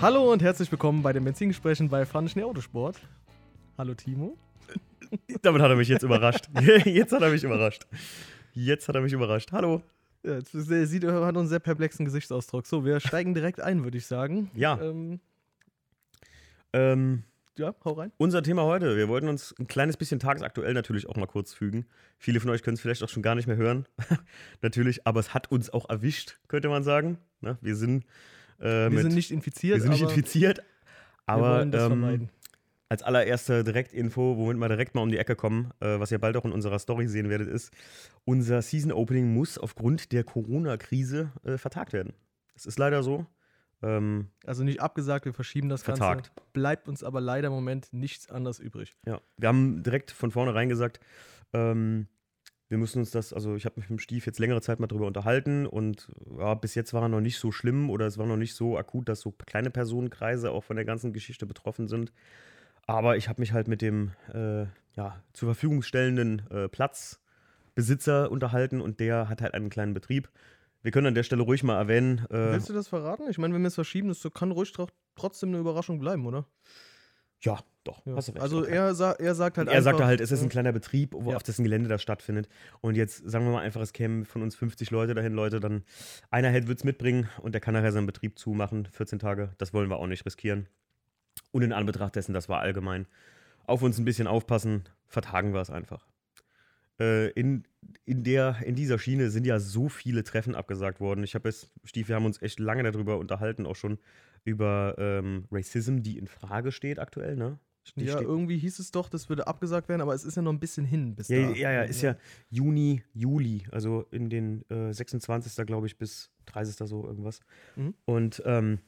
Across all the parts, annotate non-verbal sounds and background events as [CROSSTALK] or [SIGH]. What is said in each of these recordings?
Hallo und herzlich willkommen bei den Benzingesprächen bei Fun Schnee Autosport. Hallo Timo. [LAUGHS] Damit hat er mich jetzt überrascht. [LAUGHS] Jetzt hat er mich überrascht. Jetzt hat er mich überrascht. Hallo. Ja, jetzt er sieht, er hat einen sehr perplexen Gesichtsausdruck. So, wir steigen direkt ein, würde ich sagen. Ja. Ähm, Ähm, ja, hau rein. unser Thema heute. Wir wollten uns ein kleines bisschen tagesaktuell natürlich auch mal kurz fügen. Viele von euch können es vielleicht auch schon gar nicht mehr hören. [LAUGHS] natürlich, aber es hat uns auch erwischt, könnte man sagen. Ne? Wir sind, äh, Wir mit, sind nicht infiziert, wir sind nicht infiziert. Aber ähm, als allererste Direktinfo, womit wir direkt mal um die Ecke kommen, äh, was ihr bald auch in unserer Story sehen werdet, ist, unser Season Opening muss aufgrund der Corona-Krise äh, vertagt werden. Es ist leider so. Ähm, Also nicht abgesagt, wir verschieben das vertagt. Ganze. Bleibt uns aber leider im Moment nichts anderes übrig. Ja, wir haben direkt von vornherein gesagt, ähm, wir müssen uns das, also ich habe mich mit dem Stief jetzt längere Zeit mal drüber unterhalten und ja, bis jetzt war er noch nicht so schlimm oder es war noch nicht so akut, dass so kleine Personenkreise auch von der ganzen Geschichte betroffen sind. Aber ich habe mich halt mit dem äh, ja, zur Verfügung stellenden äh, Platzbesitzer unterhalten und der hat halt einen kleinen Betrieb. Wir können an der Stelle ruhig mal erwähnen. Äh, Willst du das verraten? Ich meine, wenn wir es verschieben, das kann ruhig tro- trotzdem eine Überraschung bleiben, oder? Ja, doch, Ja. hast du recht. Also er, sa er sagt halt er sagte halt, es ist ein äh, kleiner Betrieb, wo Ja. auf dessen Gelände das stattfindet. Und jetzt sagen wir mal einfach, es kämen von uns 50 Leute dahin, Leute, dann einer hätte es mitbringen und der kann nachher seinen Betrieb zumachen, 14 Tage. Das wollen wir auch nicht riskieren. Und in Anbetracht dessen, das war allgemein, auf uns ein bisschen aufpassen, vertagen wir es einfach. Äh, in, in, der, in dieser Schiene sind ja so viele Treffen abgesagt worden. Ich habe jetzt, Stief, wir haben uns echt lange darüber unterhalten, auch schon über ähm, Racism, die in Frage steht aktuell, ne? Die Ja, irgendwie hieß es doch, das würde abgesagt werden, aber es ist ja noch ein bisschen hin bis Ja, da. ja, ja, ist ja Juni, Juli, also in den äh, 26. glaube ich bis 30. so irgendwas. Mhm. Und ähm,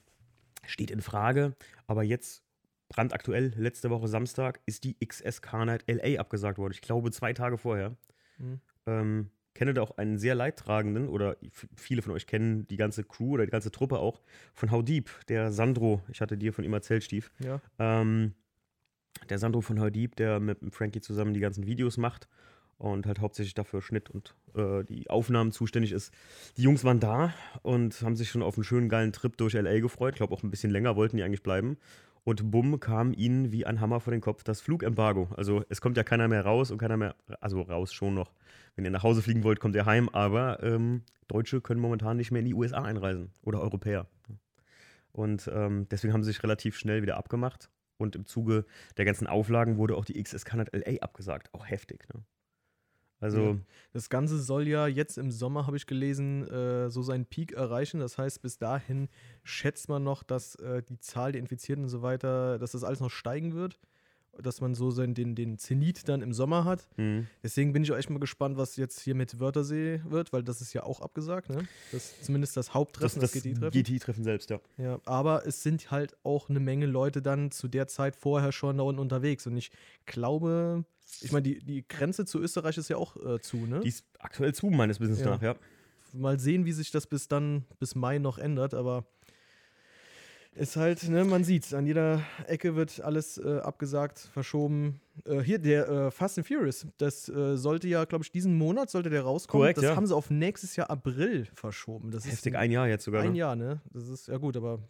steht in Frage, aber jetzt brandaktuell, letzte Woche Samstag, ist die XS Carnight LA abgesagt worden. Ich glaube zwei Tage vorher. Mhm. Ähm, kenne da auch einen sehr leidtragenden, oder viele von euch kennen die ganze Crew oder die ganze Truppe auch, von How Deep, der Sandro, ich hatte dir von ihm erzählt, Stief. Ja. Ähm, der Sandro von How Deep, der mit Frankie zusammen die ganzen Videos macht und halt hauptsächlich dafür Schnitt und äh, die Aufnahmen zuständig ist. Die Jungs waren da und haben sich schon auf einen schönen geilen Trip durch LA gefreut. Ich glaube auch ein bisschen länger wollten die eigentlich bleiben. Und bumm kam ihnen wie ein Hammer vor den Kopf das Flugembargo. Also es kommt ja keiner mehr raus und keiner mehr, also raus schon noch. Wenn ihr nach Hause fliegen wollt, kommt ihr heim, aber ähm, Deutsche können momentan nicht mehr in die USA einreisen oder Europäer. Und ähm, deswegen haben sie sich relativ schnell wieder abgemacht. Und im Zuge der ganzen Auflagen wurde auch die XS Canada LA abgesagt. Auch heftig, ne? Also. Das Ganze soll ja jetzt im Sommer, habe ich gelesen, äh, so seinen Peak erreichen. Das heißt, bis dahin schätzt man noch, dass äh, die Zahl der Infizierten und so weiter, dass das alles noch steigen wird. Dass man so sein, den, den Zenit dann im Sommer hat. mh. Deswegen bin ich auch echt mal gespannt, was jetzt hier mit Wörthersee wird, weil das ist ja auch abgesagt, ne? Das ist zumindest das das, Haupttreffen, das, das GT-Treffen. GT-Treffen selbst, ja. Ja, aber es sind halt auch eine Menge Leute dann zu der Zeit vorher schon da unten unterwegs. Und ich glaube, ich meine, die, die Grenze zu Österreich ist ja auch äh, zu, ne? Die ist aktuell zu, meines Wissens Ja. nach, ja. Mal sehen, wie sich das bis dann, bis Mai noch ändert, aber ist halt, ne, man sieht's. An jeder Ecke wird alles äh, abgesagt, verschoben. Äh, hier, der äh, Fast and Furious, das äh, sollte ja, glaube ich, diesen Monat sollte der rauskommen. Korrekt, das ja. haben sie auf nächstes Jahr April verschoben. Das Heftig, ist ein Jahr jetzt sogar. ein ne? Jahr, ne? Das ist ja gut, aber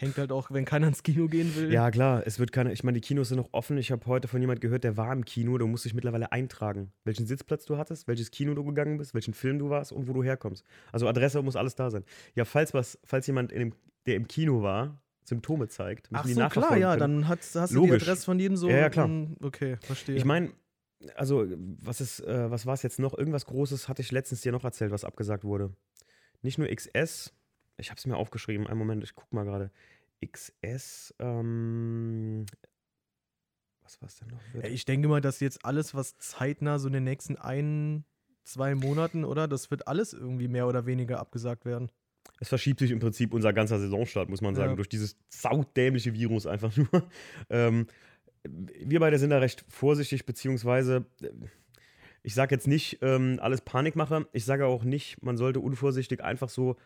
hängt halt auch, wenn keiner ins Kino gehen will. Ja, klar, es wird keine, ich meine, die Kinos sind noch offen. Ich habe heute von jemand gehört, der war im Kino, du musst dich mittlerweile eintragen, welchen Sitzplatz du hattest, welches Kino du gegangen bist, welchen Film du warst und wo du herkommst. Also Adresse muss alles da sein. Ja, falls was, falls jemand, in dem, der im Kino war, Symptome zeigt, Ach so, klar, ja, können. dann hat, hast du die Logisch. Adresse von jedem so. Ja, ja, klar. mm, Okay, verstehe. Ich meine, also, was ist, äh, was war es jetzt noch? Irgendwas Großes hatte ich letztens dir noch erzählt, was abgesagt wurde. Nicht nur XS, ich habe es mir aufgeschrieben, einen Moment, ich guck mal gerade. XS, ähm, was war es denn noch? Ja, ich denke mal, dass jetzt alles, was zeitnah so in den nächsten ein, zwei Monaten, oder? Das wird alles irgendwie mehr oder weniger abgesagt werden. Es verschiebt sich im Prinzip unser ganzer Saisonstart, muss man sagen, Ja. durch dieses saudämliche Virus einfach [LAUGHS] nur. ähm, wir beide sind da recht vorsichtig, beziehungsweise äh, ich sage jetzt nicht ähm, alles Panikmache. Ich sage auch nicht, man sollte unvorsichtig einfach so.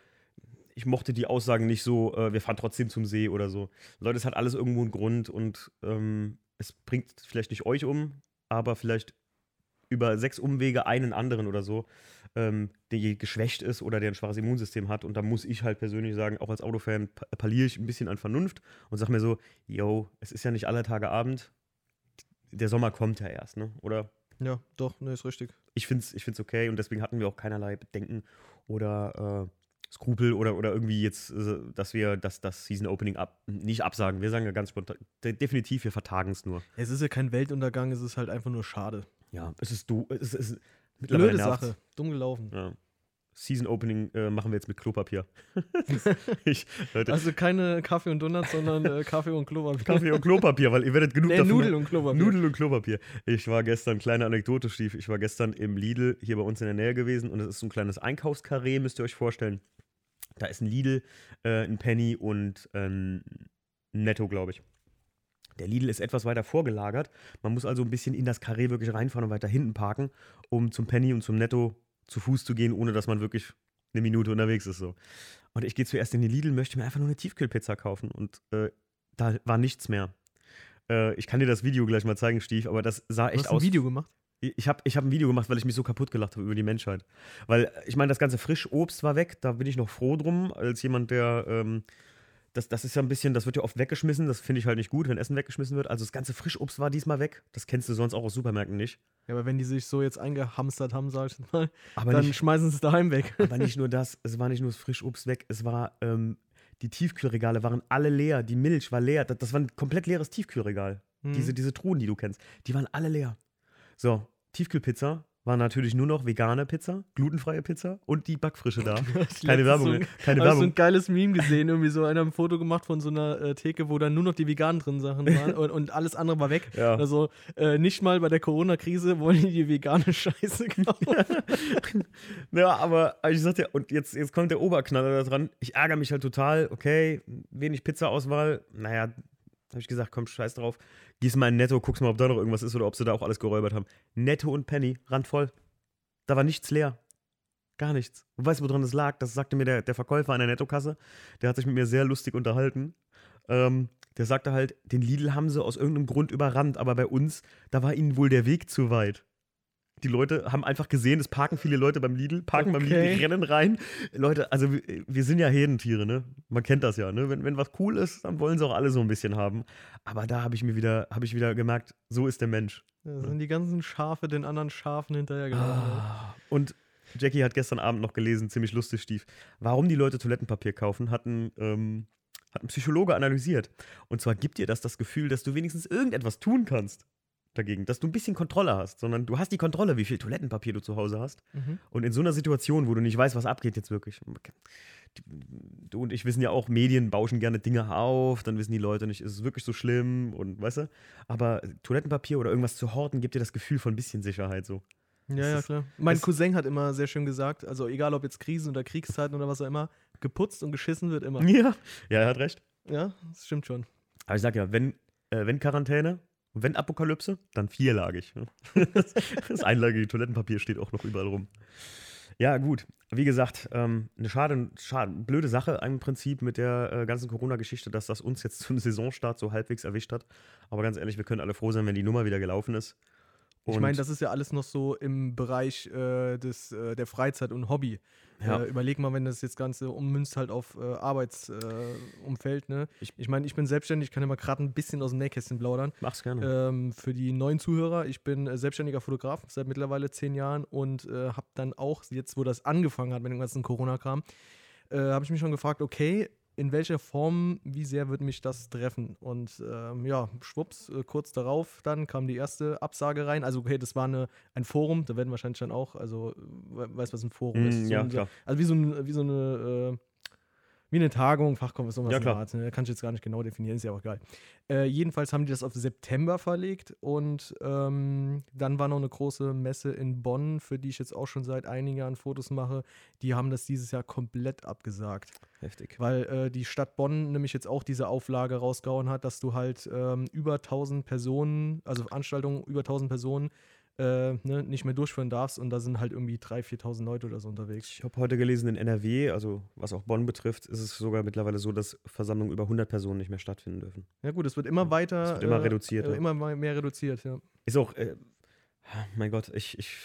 Ich mochte die Aussagen nicht so, äh, wir fahren trotzdem zum See oder so. Leute, es hat alles irgendwo einen Grund und ähm, es bringt vielleicht nicht euch um, aber vielleicht über sechs Umwege einen anderen oder so, ähm, der geschwächt ist oder der ein schwaches Immunsystem hat. Und da muss ich halt persönlich sagen, auch als Autofan appelliere ich ein bisschen an Vernunft und sage mir so, yo, es ist ja nicht alle Tage Abend, der Sommer kommt ja erst, ne? Oder? Ja, doch, ne, ist richtig. Ich finde es ich find's okay und deswegen hatten wir auch keinerlei Bedenken oder äh, Skrupel oder, oder irgendwie jetzt, äh, dass wir das, das Season Opening ab, nicht absagen. Wir sagen ja ganz spontan, definitiv, wir vertagen es nur. Es ist ja kein Weltuntergang, es ist halt einfach nur schade. Ja, es ist du, es ist, Blöde Sache, dumm gelaufen. Ja. Season Opening äh, machen wir jetzt mit Klopapier. [LAUGHS] ich, also keine Kaffee und Donuts, sondern äh, Kaffee und Klopapier. Kaffee und Klopapier, weil ihr werdet genug nee, davon. Nudeln und Klopapier. Nudeln und Klopapier. Ich war gestern, kleine Anekdote, Stief, ich war gestern im Lidl hier bei uns in der Nähe gewesen und es ist so ein kleines Einkaufskarree, müsst ihr euch vorstellen. Da ist ein Lidl, äh, ein Penny und ein Netto, glaube ich. Der Lidl ist etwas weiter vorgelagert. Man muss also ein bisschen in das Karree wirklich reinfahren und weiter hinten parken, um zum Penny und zum Netto zu Fuß zu gehen, ohne dass man wirklich eine Minute unterwegs ist. So. Und ich gehe zuerst in den Lidl, möchte mir einfach nur eine Tiefkühlpizza kaufen und äh, da war nichts mehr. Äh, ich kann dir das Video gleich mal zeigen, Stief, aber das sah echt aus. Du hast ein Video gemacht? Ich habe ich hab ein Video gemacht, weil ich mich so kaputt gelacht habe über die Menschheit. Weil ich meine, das ganze Frischobst war weg, da bin ich noch froh drum, als jemand, der ähm, das, das ist ja ein bisschen, das wird ja oft weggeschmissen. Das finde ich halt nicht gut, wenn Essen weggeschmissen wird. Also das ganze Frischobst war diesmal weg. Das kennst du sonst auch aus Supermärkten nicht. Ja, aber wenn die sich so jetzt eingehamstert haben, sag ich mal, aber dann nicht, schmeißen sie es daheim weg. Aber nicht nur das, es war nicht nur das Frischobst weg, es war, ähm, die Tiefkühlregale waren alle leer, die Milch war leer. Das, das war ein komplett leeres Tiefkühlregal. Mhm. Diese, diese Truhen, die du kennst, die waren alle leer. So, Tiefkühlpizza, war natürlich nur noch vegane Pizza, glutenfreie Pizza und die Backfrische da. [LAUGHS] keine Werbung. So ein, keine Werbung. so ein geiles Meme gesehen, irgendwie so einer ein Foto gemacht von so einer äh, Theke, wo dann nur noch die veganen drin Sachen waren [LAUGHS] und, und alles andere war weg. Ja. Also äh, nicht mal bei der Corona-Krise wollen die die vegane [LAUGHS] Scheiße kaufen. ja, aber ich sagte ja, und jetzt, jetzt kommt der Oberknaller da dran. Ich ärgere mich halt total, okay, wenig Pizza-Auswahl. Naja, habe ich gesagt, komm, scheiß drauf gehst mal in Netto, guckst mal, ob da noch irgendwas ist oder ob sie da auch alles geräubert haben. Netto und Penny, randvoll. Da war nichts leer. Gar nichts. Und weißt du, woran das lag? Das sagte mir der, der Verkäufer an der Nettokasse. Der hat sich mit mir sehr lustig unterhalten. Ähm, der sagte halt, den Lidl haben sie aus irgendeinem Grund überrannt, aber bei uns, da war ihnen wohl der Weg zu weit die Leute haben einfach gesehen, es parken viele Leute beim Lidl, parken okay. beim Lidl, rennen rein. Leute, also wir, sind ja Herdentiere, ne? Man kennt das ja, ne? Wenn, wenn was cool ist, dann wollen sie auch alle so ein bisschen haben. Aber da habe ich mir wieder, habe ich wieder gemerkt, so ist der Mensch. Da sind die ganzen Schafe den anderen Schafen hinterhergelaufen. Ah, und Jackie hat gestern Abend noch gelesen, ziemlich lustig, Stief. Warum die Leute Toilettenpapier kaufen, hatten. Ähm, hat ein Psychologe analysiert. Und zwar gibt dir das das Gefühl, dass du wenigstens irgendetwas tun kannst dagegen, dass du ein bisschen Kontrolle hast, sondern du hast die Kontrolle, wie viel Toilettenpapier du zu Hause hast. Mhm. Und in so einer Situation, wo du nicht weißt, was abgeht jetzt wirklich. Du und ich wissen ja auch, Medien bauschen gerne Dinge auf, dann wissen die Leute nicht, ist es wirklich so schlimm und weißt du. Aber Toilettenpapier oder irgendwas zu horten gibt dir das Gefühl von ein bisschen Sicherheit so. Ja, das ja, klar. Mein Cousin hat immer sehr schön gesagt, also egal ob jetzt Krisen oder Kriegszeiten oder was auch immer, geputzt und geschissen wird immer. Ja, ja er hat recht. Ja, das stimmt schon. Aber ich sag ja, wenn, äh, wenn Quarantäne, und wenn Apokalypse, dann vierlagig. Ne? [LAUGHS] das einlagige Toilettenpapier steht auch noch überall rum. Ja, gut. Wie gesagt, ähm, eine schade, schade, blöde Sache im Prinzip mit der äh, ganzen Corona-Geschichte, dass das uns jetzt [LAUGHS] zum Saisonstart so halbwegs erwischt hat. Aber ganz ehrlich, wir können alle froh sein, wenn die Nummer wieder gelaufen ist. Und ich meine, das ist ja alles noch so im Bereich äh, des, äh, der Freizeit und Hobby. Ja. Äh, überleg mal, wenn das jetzt Ganze ummünzt halt auf äh, Arbeitsumfeld. ne? Ich, ich meine, ich bin selbstständig, ich kann ja mal gerade ein bisschen aus dem Nähkästchen plaudern. Mach's gerne. Ähm, für die neuen Zuhörer, ich bin äh, selbstständiger Fotograf seit mittlerweile zehn Jahren und äh, habe dann auch, jetzt wo das angefangen hat mit dem ganzen Corona-Kram, habe ich mich schon gefragt, okay, in welcher Form, wie sehr wird mich das treffen? Und ähm, ja, schwupps, äh, kurz darauf dann kam die erste Absage rein. Also, okay, das war eine, ein Forum, da werden wahrscheinlich dann auch, also, weißt du, was ein Forum mm, ist? So ja, ein, klar. Also, wie so, ein, wie so eine. Wie eine Tagung, Fachkonferenz, ja, klar. Art, ne? Kann ich jetzt gar nicht genau definieren, ist ja auch geil. Äh, jedenfalls haben die das auf September verlegt und ähm, dann war noch eine große Messe in Bonn, für die ich jetzt auch schon seit einigen Jahren Fotos mache. Die haben das dieses Jahr komplett abgesagt. Heftig. Weil äh, die Stadt Bonn nämlich jetzt auch diese Auflage rausgehauen hat, dass du halt ähm, über 1000 Personen, also Veranstaltungen über 1000 Personen äh, ne, nicht mehr durchführen darfst und da sind halt irgendwie 3.000, 4.000 Leute oder so unterwegs. Ich habe heute gelesen, in NRW, also was auch Bonn betrifft, ist es sogar mittlerweile so, dass Versammlungen über 100 Personen nicht mehr stattfinden dürfen. Ja gut, es wird immer weiter. Es wird immer äh, reduziert. Äh, immer mehr reduziert, ja. Ist auch, äh, Mein Gott, ich, ich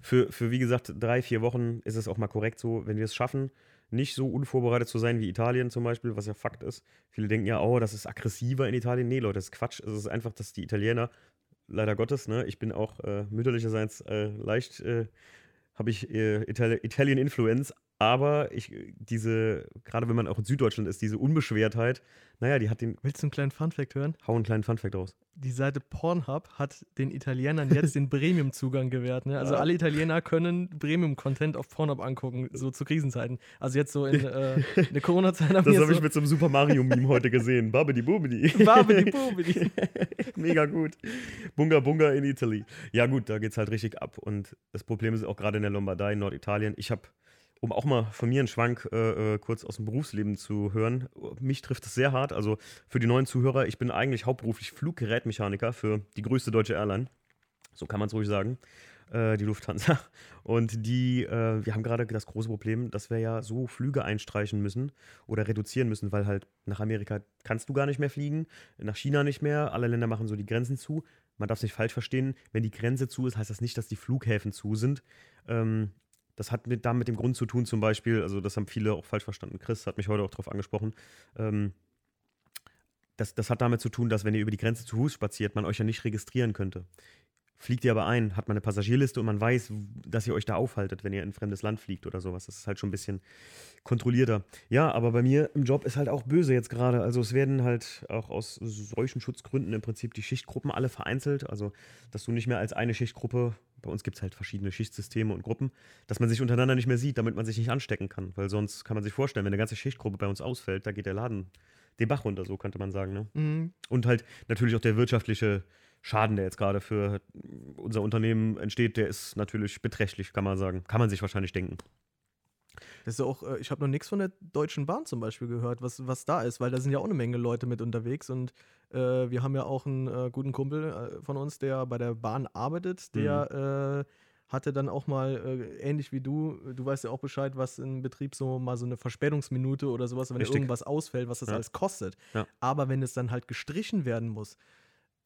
für, für wie gesagt drei, vier Wochen ist es auch mal korrekt so, wenn wir es schaffen, nicht so unvorbereitet zu sein wie Italien zum Beispiel, was ja Fakt ist. Viele denken ja, oh, das ist aggressiver in Italien. Nee, Leute, das ist Quatsch. Es ist einfach, dass die Italiener, leider Gottes, ne, ich bin auch äh, mütterlicherseits äh, leicht, äh, habe ich äh, Itali Italian Influence, aber ich, diese, gerade wenn man auch in Süddeutschland ist, diese Unbeschwertheit, naja, die hat den. Willst du einen kleinen Funfact hören? Hau einen kleinen Funfact raus. Die Seite Pornhub hat den Italienern jetzt den [LAUGHS] Premium-Zugang gewährt. Ne? Also alle Italiener können Premium-Content auf Pornhub angucken, so zu Krisenzeiten. Also jetzt so in äh, der Corona-Zeit [LAUGHS] Das habe so ich mit so einem Super Mario-Meme heute gesehen. Babidi Bubidi. Babidi Bubidi. [LAUGHS] Mega gut. Bunga Bunga in Italy. Ja, gut, da geht es halt richtig ab. Und das Problem ist auch gerade in der Lombardei, in Norditalien. Ich habe um auch mal von mir einen Schwank äh, äh, kurz aus dem Berufsleben zu hören. Mich trifft es sehr hart. Also für die neuen Zuhörer, ich bin eigentlich hauptberuflich Fluggerätmechaniker für die größte deutsche Airline. So kann man es ruhig sagen. Äh, die Lufthansa. [LAUGHS] Und die, äh, wir haben gerade das große Problem, dass wir ja so Flüge einstreichen müssen oder reduzieren müssen, weil halt nach Amerika kannst du gar nicht mehr fliegen, nach China nicht mehr. Alle Länder machen so die Grenzen zu. Man darf es nicht falsch verstehen. Wenn die Grenze zu ist, heißt das nicht, dass die Flughäfen zu sind. Ähm, das hat mit, da mit dem Grund zu tun, zum Beispiel, also das haben viele auch falsch verstanden. Chris hat mich heute auch darauf angesprochen. Ähm, das, das hat damit zu tun, dass wenn ihr über die Grenze zu Fuß spaziert, man euch ja nicht registrieren könnte. Fliegt ihr aber ein, hat man eine Passagierliste und man weiß, dass ihr euch da aufhaltet, wenn ihr in ein fremdes Land fliegt oder sowas. Das ist halt schon ein bisschen kontrollierter. Ja, aber bei mir im Job ist halt auch böse jetzt gerade. Also es werden halt auch aus solchen Schutzgründen im Prinzip die Schichtgruppen alle vereinzelt. Also, dass du nicht mehr als eine Schichtgruppe bei uns gibt es halt verschiedene Schichtsysteme und Gruppen, dass man sich untereinander nicht mehr sieht, damit man sich nicht anstecken kann. Weil sonst kann man sich vorstellen, wenn eine ganze Schichtgruppe bei uns ausfällt, da geht der Laden den Bach runter, so könnte man sagen. Ne? Mhm. Und halt natürlich auch der wirtschaftliche Schaden, der jetzt gerade für unser Unternehmen entsteht, der ist natürlich beträchtlich, kann man sagen. Kann man sich wahrscheinlich denken. Das ist auch, äh, ich habe noch nichts von der Deutschen Bahn zum Beispiel gehört, was, was da ist, weil da sind ja auch eine Menge Leute mit unterwegs und äh, wir haben ja auch einen äh, guten Kumpel äh, von uns, der bei der Bahn arbeitet, der mhm. Äh, hatte dann auch mal, äh, ähnlich wie du, du weißt ja auch Bescheid, was in Betrieb so mal so eine Verspätungsminute oder sowas, wenn Richtig. irgendwas ausfällt, was das ja. alles kostet. Ja. Aber wenn es dann halt gestrichen werden muss,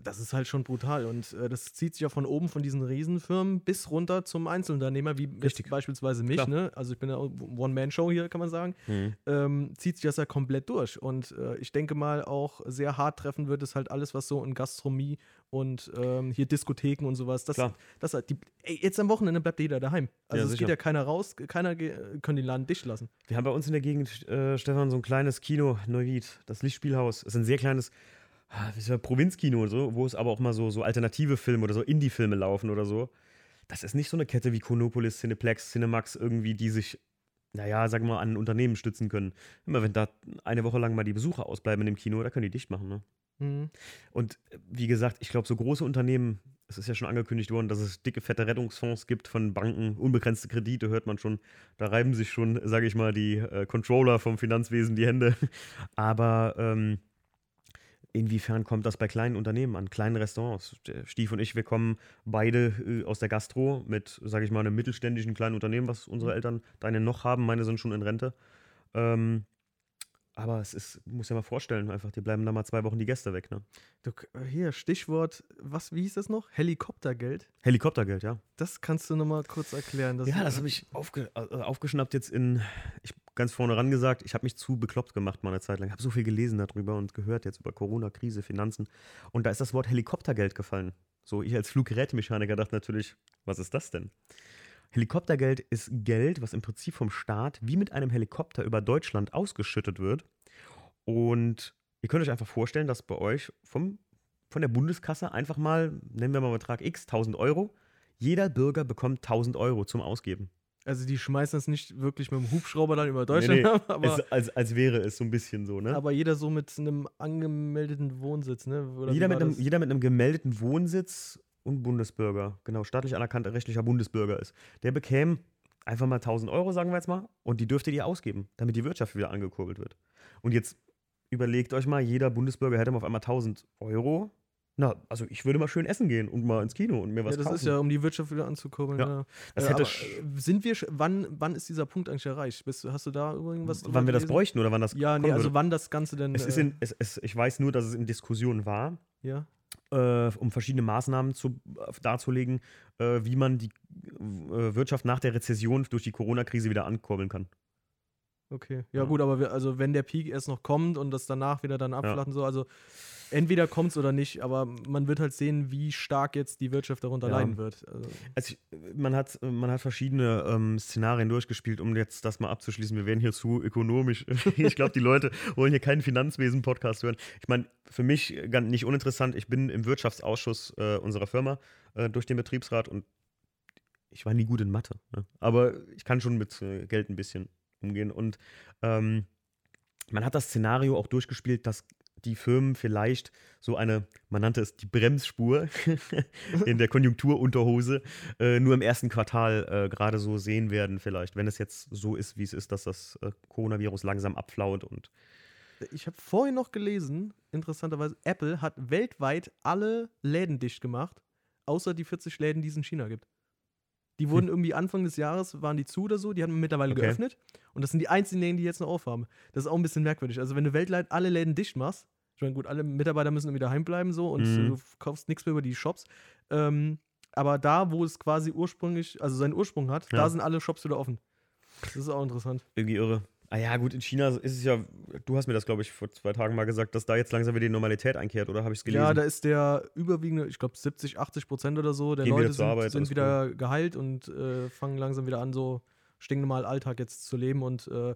das ist halt schon brutal und äh, das zieht sich ja von oben von diesen Riesenfirmen bis runter zum Einzelunternehmer, wie beispielsweise mich, ne? also ich bin ja One-Man-Show hier, kann man sagen, mhm. ähm, zieht sich das ja komplett durch und äh, ich denke mal auch sehr hart treffen wird es halt alles, was so in Gastronomie und ähm, hier Diskotheken und sowas, das, Klar. das halt, die, ey, jetzt am Wochenende bleibt jeder daheim, also ja, es geht ja keiner raus, keiner können den Laden dicht lassen. Wir haben bei uns in der Gegend, äh, Stefan, so ein kleines Kino, Neuwied, das Lichtspielhaus, es ist ein sehr kleines Ah, wie so ein Provinzkino und so, wo es aber auch mal so, so alternative Filme oder so Indie-Filme laufen oder so. Das ist nicht so eine Kette wie Konopolis, Cineplex, Cinemax irgendwie, die sich, naja, sagen wir mal, an Unternehmen stützen können. Immer wenn da eine Woche lang mal die Besucher ausbleiben in dem Kino, da können die dicht machen, ne? Mhm. Und wie gesagt, ich glaube, so große Unternehmen, es ist ja schon angekündigt worden, dass es dicke, fette Rettungsfonds gibt von Banken, unbegrenzte Kredite, hört man schon. Da reiben sich schon, sage ich mal, die äh, Controller vom Finanzwesen die Hände. [LAUGHS] Aber ähm, Inwiefern kommt das bei kleinen Unternehmen an, kleinen Restaurants? Stief und ich, wir kommen beide äh, aus der Gastro mit, sage ich mal, einem mittelständischen kleinen Unternehmen, was unsere mhm. Eltern deine noch haben. Meine sind schon in Rente. Ähm, aber es ist, muss ja mal vorstellen, einfach, die bleiben da mal zwei Wochen die Gäste weg, ne? Du, hier, Stichwort, was, wie hieß das noch? Helikoptergeld? Helikoptergeld, ja. Das kannst du nochmal kurz erklären. ja, das habe ich aufge, äh, aufgeschnappt jetzt in, ich ganz vorne ran gesagt, ich habe mich zu bekloppt gemacht mal eine Zeit lang. Ich habe so viel gelesen darüber und gehört jetzt über Corona, Krise, Finanzen. Und da ist das Wort Helikoptergeld gefallen. So, ich als Fluggerätemechaniker dachte natürlich, was ist das denn? Helikoptergeld ist Geld, was im Prinzip vom Staat wie mit einem Helikopter über Deutschland ausgeschüttet wird. Und ihr könnt euch einfach vorstellen, dass bei euch vom, von der Bundeskasse einfach mal, nennen wir mal Betrag X, 1000 Euro, jeder Bürger bekommt 1000 Euro zum Ausgeben. Also die schmeißen das nicht wirklich mit dem Hubschrauber dann über Deutschland nee, nee. [LAUGHS] aber es, als, als wäre es so ein bisschen so, ne? Aber jeder so mit einem angemeldeten Wohnsitz, ne? jeder, mit einem, jeder mit einem gemeldeten Wohnsitz und Bundesbürger, genau, staatlich anerkannter rechtlicher Bundesbürger ist, der bekäme einfach mal 1000 Euro, sagen wir jetzt mal, und die dürftet ihr ausgeben, damit die Wirtschaft wieder angekurbelt wird. Und jetzt überlegt euch mal, jeder Bundesbürger hätte auf einmal 1000 Euro. Na, also ich würde mal schön essen gehen und mal ins Kino und mir was ja, das kaufen. ist ja, um die Wirtschaft wieder anzukurbeln. Ja. ja. Äh, aber, äh, sind wir, wann, wann ist dieser Punkt eigentlich erreicht? Bist, hast du da irgendwas Wann wir das bräuchten oder wann das Ja, nee, also wann das Ganze denn. Es ist in, es, es, ich weiß nur, dass es in Diskussion war. Ja äh, um verschiedene Maßnahmen zu, darzulegen, äh, wie man die äh, Wirtschaft nach der Rezession durch die Corona-Krise wieder ankurbeln kann. Okay. Ja, Ja. gut, aber wir, also wenn der Peak erst noch kommt und das danach wieder dann abflacht und so, also entweder kommt es oder nicht, aber man wird halt sehen, wie stark jetzt die Wirtschaft darunter Ja. leiden wird. Also, Also ich, man, hat, man hat verschiedene ähm, Szenarien durchgespielt, um jetzt das mal abzuschließen. Wir werden hier zu ökonomisch. [LAUGHS] ich glaube, die Leute wollen hier keinen Finanzwesen-Podcast hören. Ich meine, für mich ganz nicht uninteressant, ich bin im Wirtschaftsausschuss äh, unserer Firma äh, durch den Betriebsrat und ich war nie gut in Mathe. Ne? Aber ich kann schon mit äh, Geld ein bisschen umgehen. Und ähm, man hat das Szenario auch durchgespielt, dass die Firmen vielleicht so eine, man nannte es die Bremsspur [LAUGHS] in der Konjunkturunterhose, äh, nur im ersten Quartal äh, gerade so sehen werden, vielleicht, wenn es jetzt so ist, wie es ist, dass das äh, Coronavirus langsam abflaut und ich habe vorhin noch gelesen, interessanterweise, Apple hat weltweit alle Läden dicht gemacht, außer die 40 Läden, die es in China gibt. Die wurden irgendwie Anfang des Jahres, waren die zu oder so, die haben mittlerweile Okay. geöffnet. Und das sind die einzigen Läden, die jetzt noch aufhaben. Das ist auch ein bisschen merkwürdig. Also wenn du weltweit alle Läden dicht machst, ich meine, gut, alle Mitarbeiter müssen irgendwie daheim bleiben so und Mhm. du kaufst nichts mehr über die Shops. Ähm, aber da, wo es quasi ursprünglich, also seinen Ursprung hat, Ja. da sind alle Shops wieder offen. Das ist auch interessant. irgendwie irre. Ah ja, gut, in China ist es ja, du hast mir das, glaube ich, vor zwei Tagen mal gesagt, dass da jetzt langsam wieder die Normalität einkehrt, oder habe ich es gelesen? Ja, da ist der überwiegende, ich glaube 70, 80 Prozent oder so, der Gehen wieder Leute zur sind, Arbeit, sind wieder geheilt und äh, fangen langsam wieder an, so stinknormal Alltag jetzt zu leben und äh,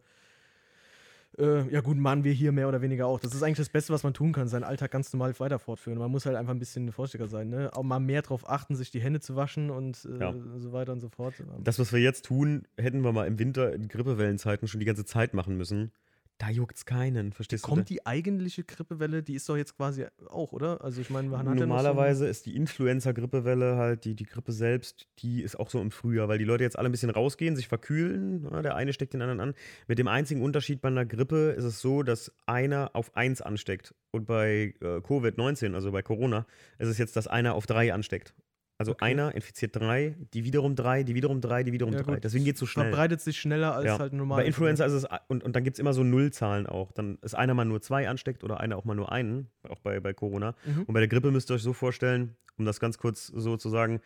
äh, ja gut, machen wir hier mehr oder weniger auch. Das ist eigentlich das Beste, was man tun kann, seinen Alltag ganz normal weiter fortführen. Man muss halt einfach ein bisschen vorsichtiger sein, ne? Auch mal mehr darauf achten, sich die Hände zu waschen und äh, Ja. so weiter und so fort. Das, was wir jetzt tun, hätten wir mal im Winter in Grippewellenzeiten schon die ganze Zeit machen müssen. Da juckt's keinen, verstehst Kommt du? die eigentliche Grippewelle, die ist doch jetzt quasi auch, oder? Also ich meine, man hat ja so ist die Influenza-Grippewelle halt, die, die Grippe selbst, die ist auch so im Frühjahr, weil die Leute jetzt alle ein bisschen rausgehen, sich verkühlen. Ja, der eine steckt den anderen an. Mit dem einzigen Unterschied bei einer Grippe ist es so, dass einer auf eins ansteckt. Und bei äh, Covid-19, also bei Corona, ist es jetzt, dass einer auf drei ansteckt. Also Okay. einer infiziert drei, die wiederum drei, die wiederum drei, die wiederum Ja, drei. gut, Deswegen geht es so schnell. verbreitet sich schneller als Ja. halt normal. Bei Influenza ist es, und, und dann gibt es immer so Nullzahlen auch. Dann ist einer mal nur zwei ansteckt oder einer auch mal nur einen, auch bei, bei Corona. Mhm. Und bei der Grippe müsst ihr euch so vorstellen, um das ganz kurz so zu sagen,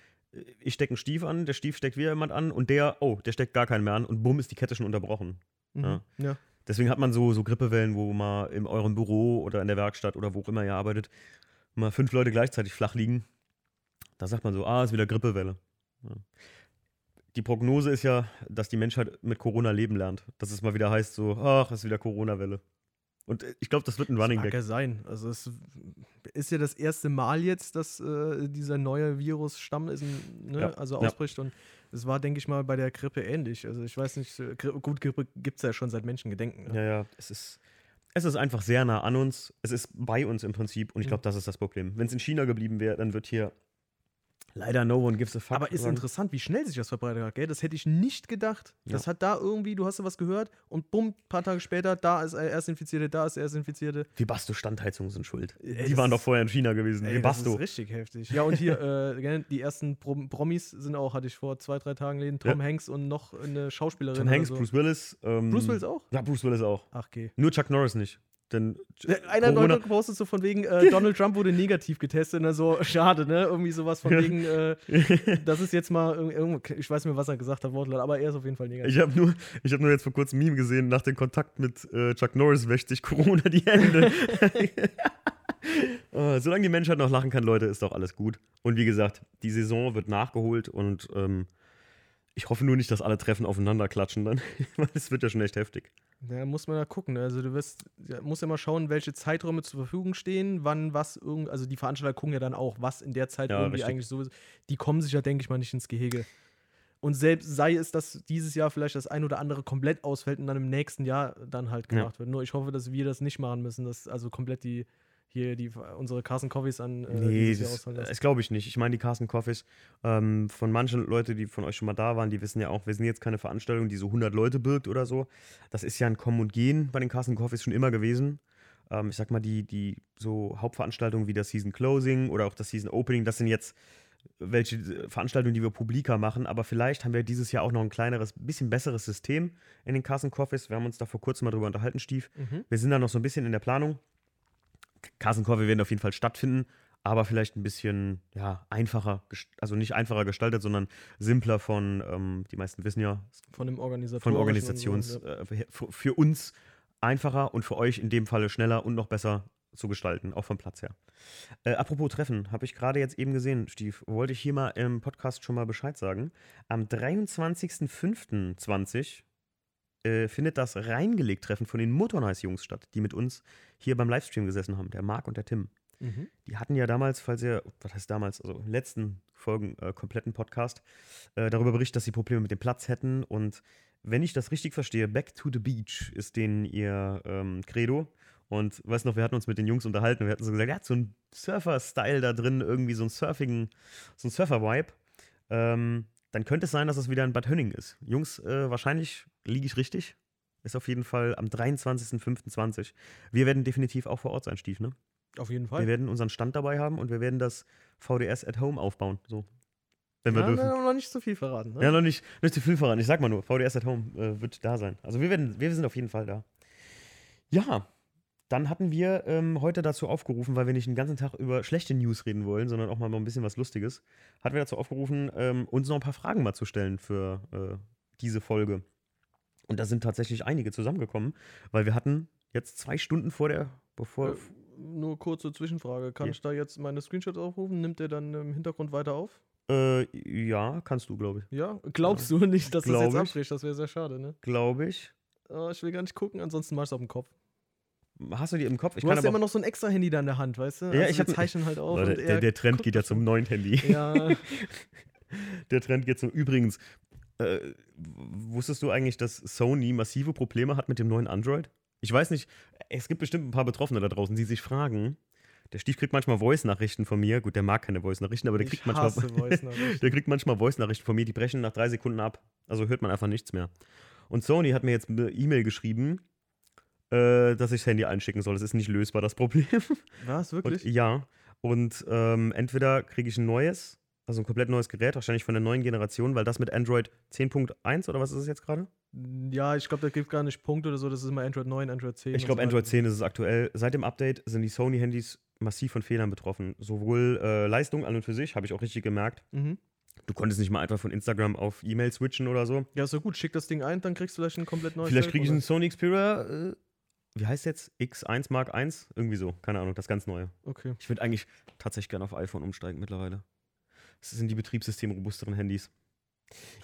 ich stecke einen Stief an, der Stief steckt wieder jemand an und der, oh, der steckt gar keinen mehr an und bumm ist die Kette schon unterbrochen. Mhm. Ja. ja. Deswegen hat man so, so Grippewellen, wo mal in eurem Büro oder in der Werkstatt oder wo auch immer ihr arbeitet, mal fünf Leute gleichzeitig flach liegen. Da sagt man so, ah, ist wieder Grippewelle. Ja. Die Prognose ist ja, dass die Menschheit mit Corona leben lernt. Dass es mal wieder heißt, so, ach, ist wieder Corona-Welle. Und ich glaube, das wird ein Running Mag Gag. ja sein. Also es ist ja das erste Mal jetzt, dass äh, dieser neue Virusstamm ist, ne, Ja, also ja. ausbricht. Und es war, denke ich mal, bei der Grippe ähnlich. Also ich weiß nicht, gut, Grippe gibt es ja schon seit Menschengedenken. Ne? Ja, ja, es ist, es ist einfach sehr nah an uns. Es ist bei uns im Prinzip. Und ich Mhm. glaube, das ist das Problem. Wenn es in China geblieben wäre, dann wird hier leider no one gives a fuck. Aber ist sagen. interessant, wie schnell sich das verbreitet hat, gell? Das hätte ich nicht gedacht. Das hat da irgendwie, du hast da was gehört und bumm, ein paar Tage später, da ist er erst Infizierte, da ist er erst Infizierte. Die Basto-Standheizungen sind schuld. Ey, Die das waren doch vorher in China gewesen. Ey, Die das ist richtig heftig. Ja, und hier, äh, [LAUGHS] die ersten Prom Promis sind auch, hatte ich vor zwei, drei Tagen gelesen, Tom Hanks und noch eine Schauspielerin. Tom Hanks, so. Bruce Willis. Ähm, Bruce Willis auch? Ja, Bruce Willis auch. Ach, okay. Nur Chuck Norris nicht. Denn Einer Corona- gepostet so von wegen, äh, Donald Trump wurde negativ getestet. Dann so, [LAUGHS] schade, ne? Irgendwie sowas von wegen, äh, [LAUGHS] das ist jetzt mal, irg- irgendwo- ich weiß nicht mehr, was er gesagt hat, Wortlaut, aber er ist auf jeden Fall negativ. Ich habe nur, ich hab nur jetzt vor kurzem ein Meme gesehen, nach dem Kontakt mit äh, Chuck Norris wäscht sich Corona die Hände. äh, [LAUGHS] solange die Menschheit noch lachen kann, Leute, ist doch alles gut. Und wie gesagt, die Saison wird nachgeholt und ähm, ich hoffe nur nicht, dass alle Treffen aufeinander klatschen dann, [LAUGHS] weil es wird ja schon echt heftig. Ja, muss man da gucken. ne? Also du wirst, ja, musst ja mal schauen, welche Zeiträume zur Verfügung stehen, wann was irgend, also die Veranstalter gucken ja dann auch, was in der Zeit Ja, irgendwie richtig. eigentlich so ist. Die kommen sich ja, denke ich mal, nicht ins Gehege. Und selbst sei es, dass dieses Jahr vielleicht das ein oder andere komplett ausfällt und dann im nächsten Jahr dann halt Ja. gemacht wird. Nur ich hoffe, dass wir das nicht machen müssen, dass also komplett die hier die unsere Carson Coffees an äh, Nee, das, das glaube ich nicht. Ich meine, die Carsten Coffees, ähm, von manchen Leuten, die von euch schon mal da waren, die wissen ja auch, wir sind jetzt keine Veranstaltung, die so 100 Leute birgt oder so. Das ist ja ein Kommen und Gehen bei den Carsten Coffees schon immer gewesen. Ähm, ich sag mal, die, die so Hauptveranstaltungen wie das Season Closing oder auch das Season Opening, das sind jetzt welche äh, Veranstaltungen, die wir publiker machen, aber vielleicht haben wir dieses Jahr auch noch ein kleineres, bisschen besseres System in den Carsten Coffees. Wir haben uns da vor kurzem mal drüber unterhalten, Stief. Mhm. Wir sind da noch so ein bisschen in der Planung. Carsten Coffee werden auf jeden Fall stattfinden, aber vielleicht ein bisschen ja, einfacher, also nicht einfacher gestaltet, sondern simpler von, ähm, die meisten wissen ja, Von dem Organisator. von Organisations, äh, für, für uns einfacher und für euch in dem Falle schneller und noch besser zu gestalten, auch vom Platz her. Äh, apropos Treffen, habe ich gerade jetzt eben gesehen, Steve, wollte ich hier mal im Podcast schon mal Bescheid sagen. Am 23.05.20 äh, findet das Reingelegt-Treffen von den Motornice-Jungs statt, die mit uns hier beim Livestream gesessen haben, der Marc und der Tim. Mhm. Die hatten ja damals, falls ihr, was heißt damals, also in den letzten Folgen, äh, kompletten Podcast, äh, darüber berichtet, dass sie Probleme mit dem Platz hätten. Und wenn ich das richtig verstehe, Back to the Beach ist denen ihr ähm, Credo. Und weißt noch, wir hatten uns mit den Jungs unterhalten und wir hatten so gesagt, er hat so einen Surfer-Style da drin, irgendwie so einen Surfigen, so einen Surfer-Vibe. Ähm, dann könnte es sein, dass es wieder in Bad Hönning ist. Jungs, äh, wahrscheinlich liege ich richtig. Ist auf jeden Fall am 23.05.20. Wir werden definitiv auch vor Ort sein, Stief, ne? Auf jeden Wir Fall. werden unseren Stand dabei haben und wir werden das VDS at Home aufbauen. So. Wenn wir ja, dürfen. na, noch nicht zu viel verraten. Ne? Ja, noch nicht, nicht zu viel voran. Ich sag mal nur, VDS at Home äh, wird da sein. Also wir, werden, wir sind auf jeden Fall da. Ja, dann hatten wir ähm, heute dazu aufgerufen, weil wir nicht den ganzen Tag über schlechte News reden wollen, sondern auch mal ein bisschen was Lustiges, hatten wir dazu aufgerufen, ähm, uns noch ein paar Fragen mal zu stellen für äh, diese Folge. Und da sind tatsächlich einige zusammengekommen, weil wir hatten jetzt zwei Stunden vor der, bevor, Äh, nur kurze Zwischenfrage. Kann Ja. ich da jetzt meine Screenshots aufrufen? Nimmt der dann im Hintergrund weiter auf? Äh, ja, kannst du, glaube ich. Ja? Glaubst du nicht, dass das Glaub jetzt ich. abbricht? Das wäre sehr schade, ne? Glaube ich. Oh, ich will gar nicht gucken, ansonsten mach ich auf dem Kopf. Hast du die im Kopf? Ich du hast ja immer noch so ein extra Handy da in der Hand, weißt du? Ja, Also ich wir hab- zeichnen halt auf. Leute, der, er der Trend geht ja zum neuen Handy. [LAUGHS] Ja, [LAUGHS] Der Trend geht zum Übrigens. Äh, wusstest du eigentlich, dass Sony massive Probleme hat mit dem neuen Android? Ich weiß nicht, es gibt bestimmt ein paar Betroffene da draußen, die sich fragen. Der Stief kriegt manchmal Voice-Nachrichten von mir. Gut, der mag keine Voice-Nachrichten, aber der ich kriegt manchmal, hasse [LAUGHS] Voice-Nachrichten. der kriegt manchmal Voice-Nachrichten von mir, die brechen nach drei Sekunden ab. Also hört man einfach nichts mehr. Und Sony hat mir jetzt eine E-Mail geschrieben, äh, dass ich das Handy einschicken soll. Das ist nicht lösbar, das Problem. [LAUGHS] Was, Und, wirklich? ja. Und ähm, entweder kriege ich ein neues, also ein komplett neues Gerät, wahrscheinlich von der neuen Generation, weil das mit Android 10.1 oder was ist es jetzt gerade? Ja, ich glaube, da gibt gar nicht Punkte oder so. Das ist immer Android 9, Android 10. Ich und glaube, so Android weiter. 10 ist es aktuell. Seit dem Update sind die Sony-Handys massiv von Fehlern betroffen. Sowohl äh, Leistung an und für sich, habe ich auch richtig gemerkt. Mhm. Du konntest nicht mal einfach von Instagram auf E-Mail switchen oder so. Ja, doch gut. Schick das Ding ein, dann kriegst du vielleicht ein komplett neues Vielleicht kriege ich einen Sony Xperia, äh, wie heißt jetzt? X1 Mark 1? Irgendwie so, keine Ahnung, das ganz neue. Okay. Ich würde eigentlich tatsächlich gerne auf iPhone umsteigen mittlerweile. Das sind die betriebssystemrobusteren Handys.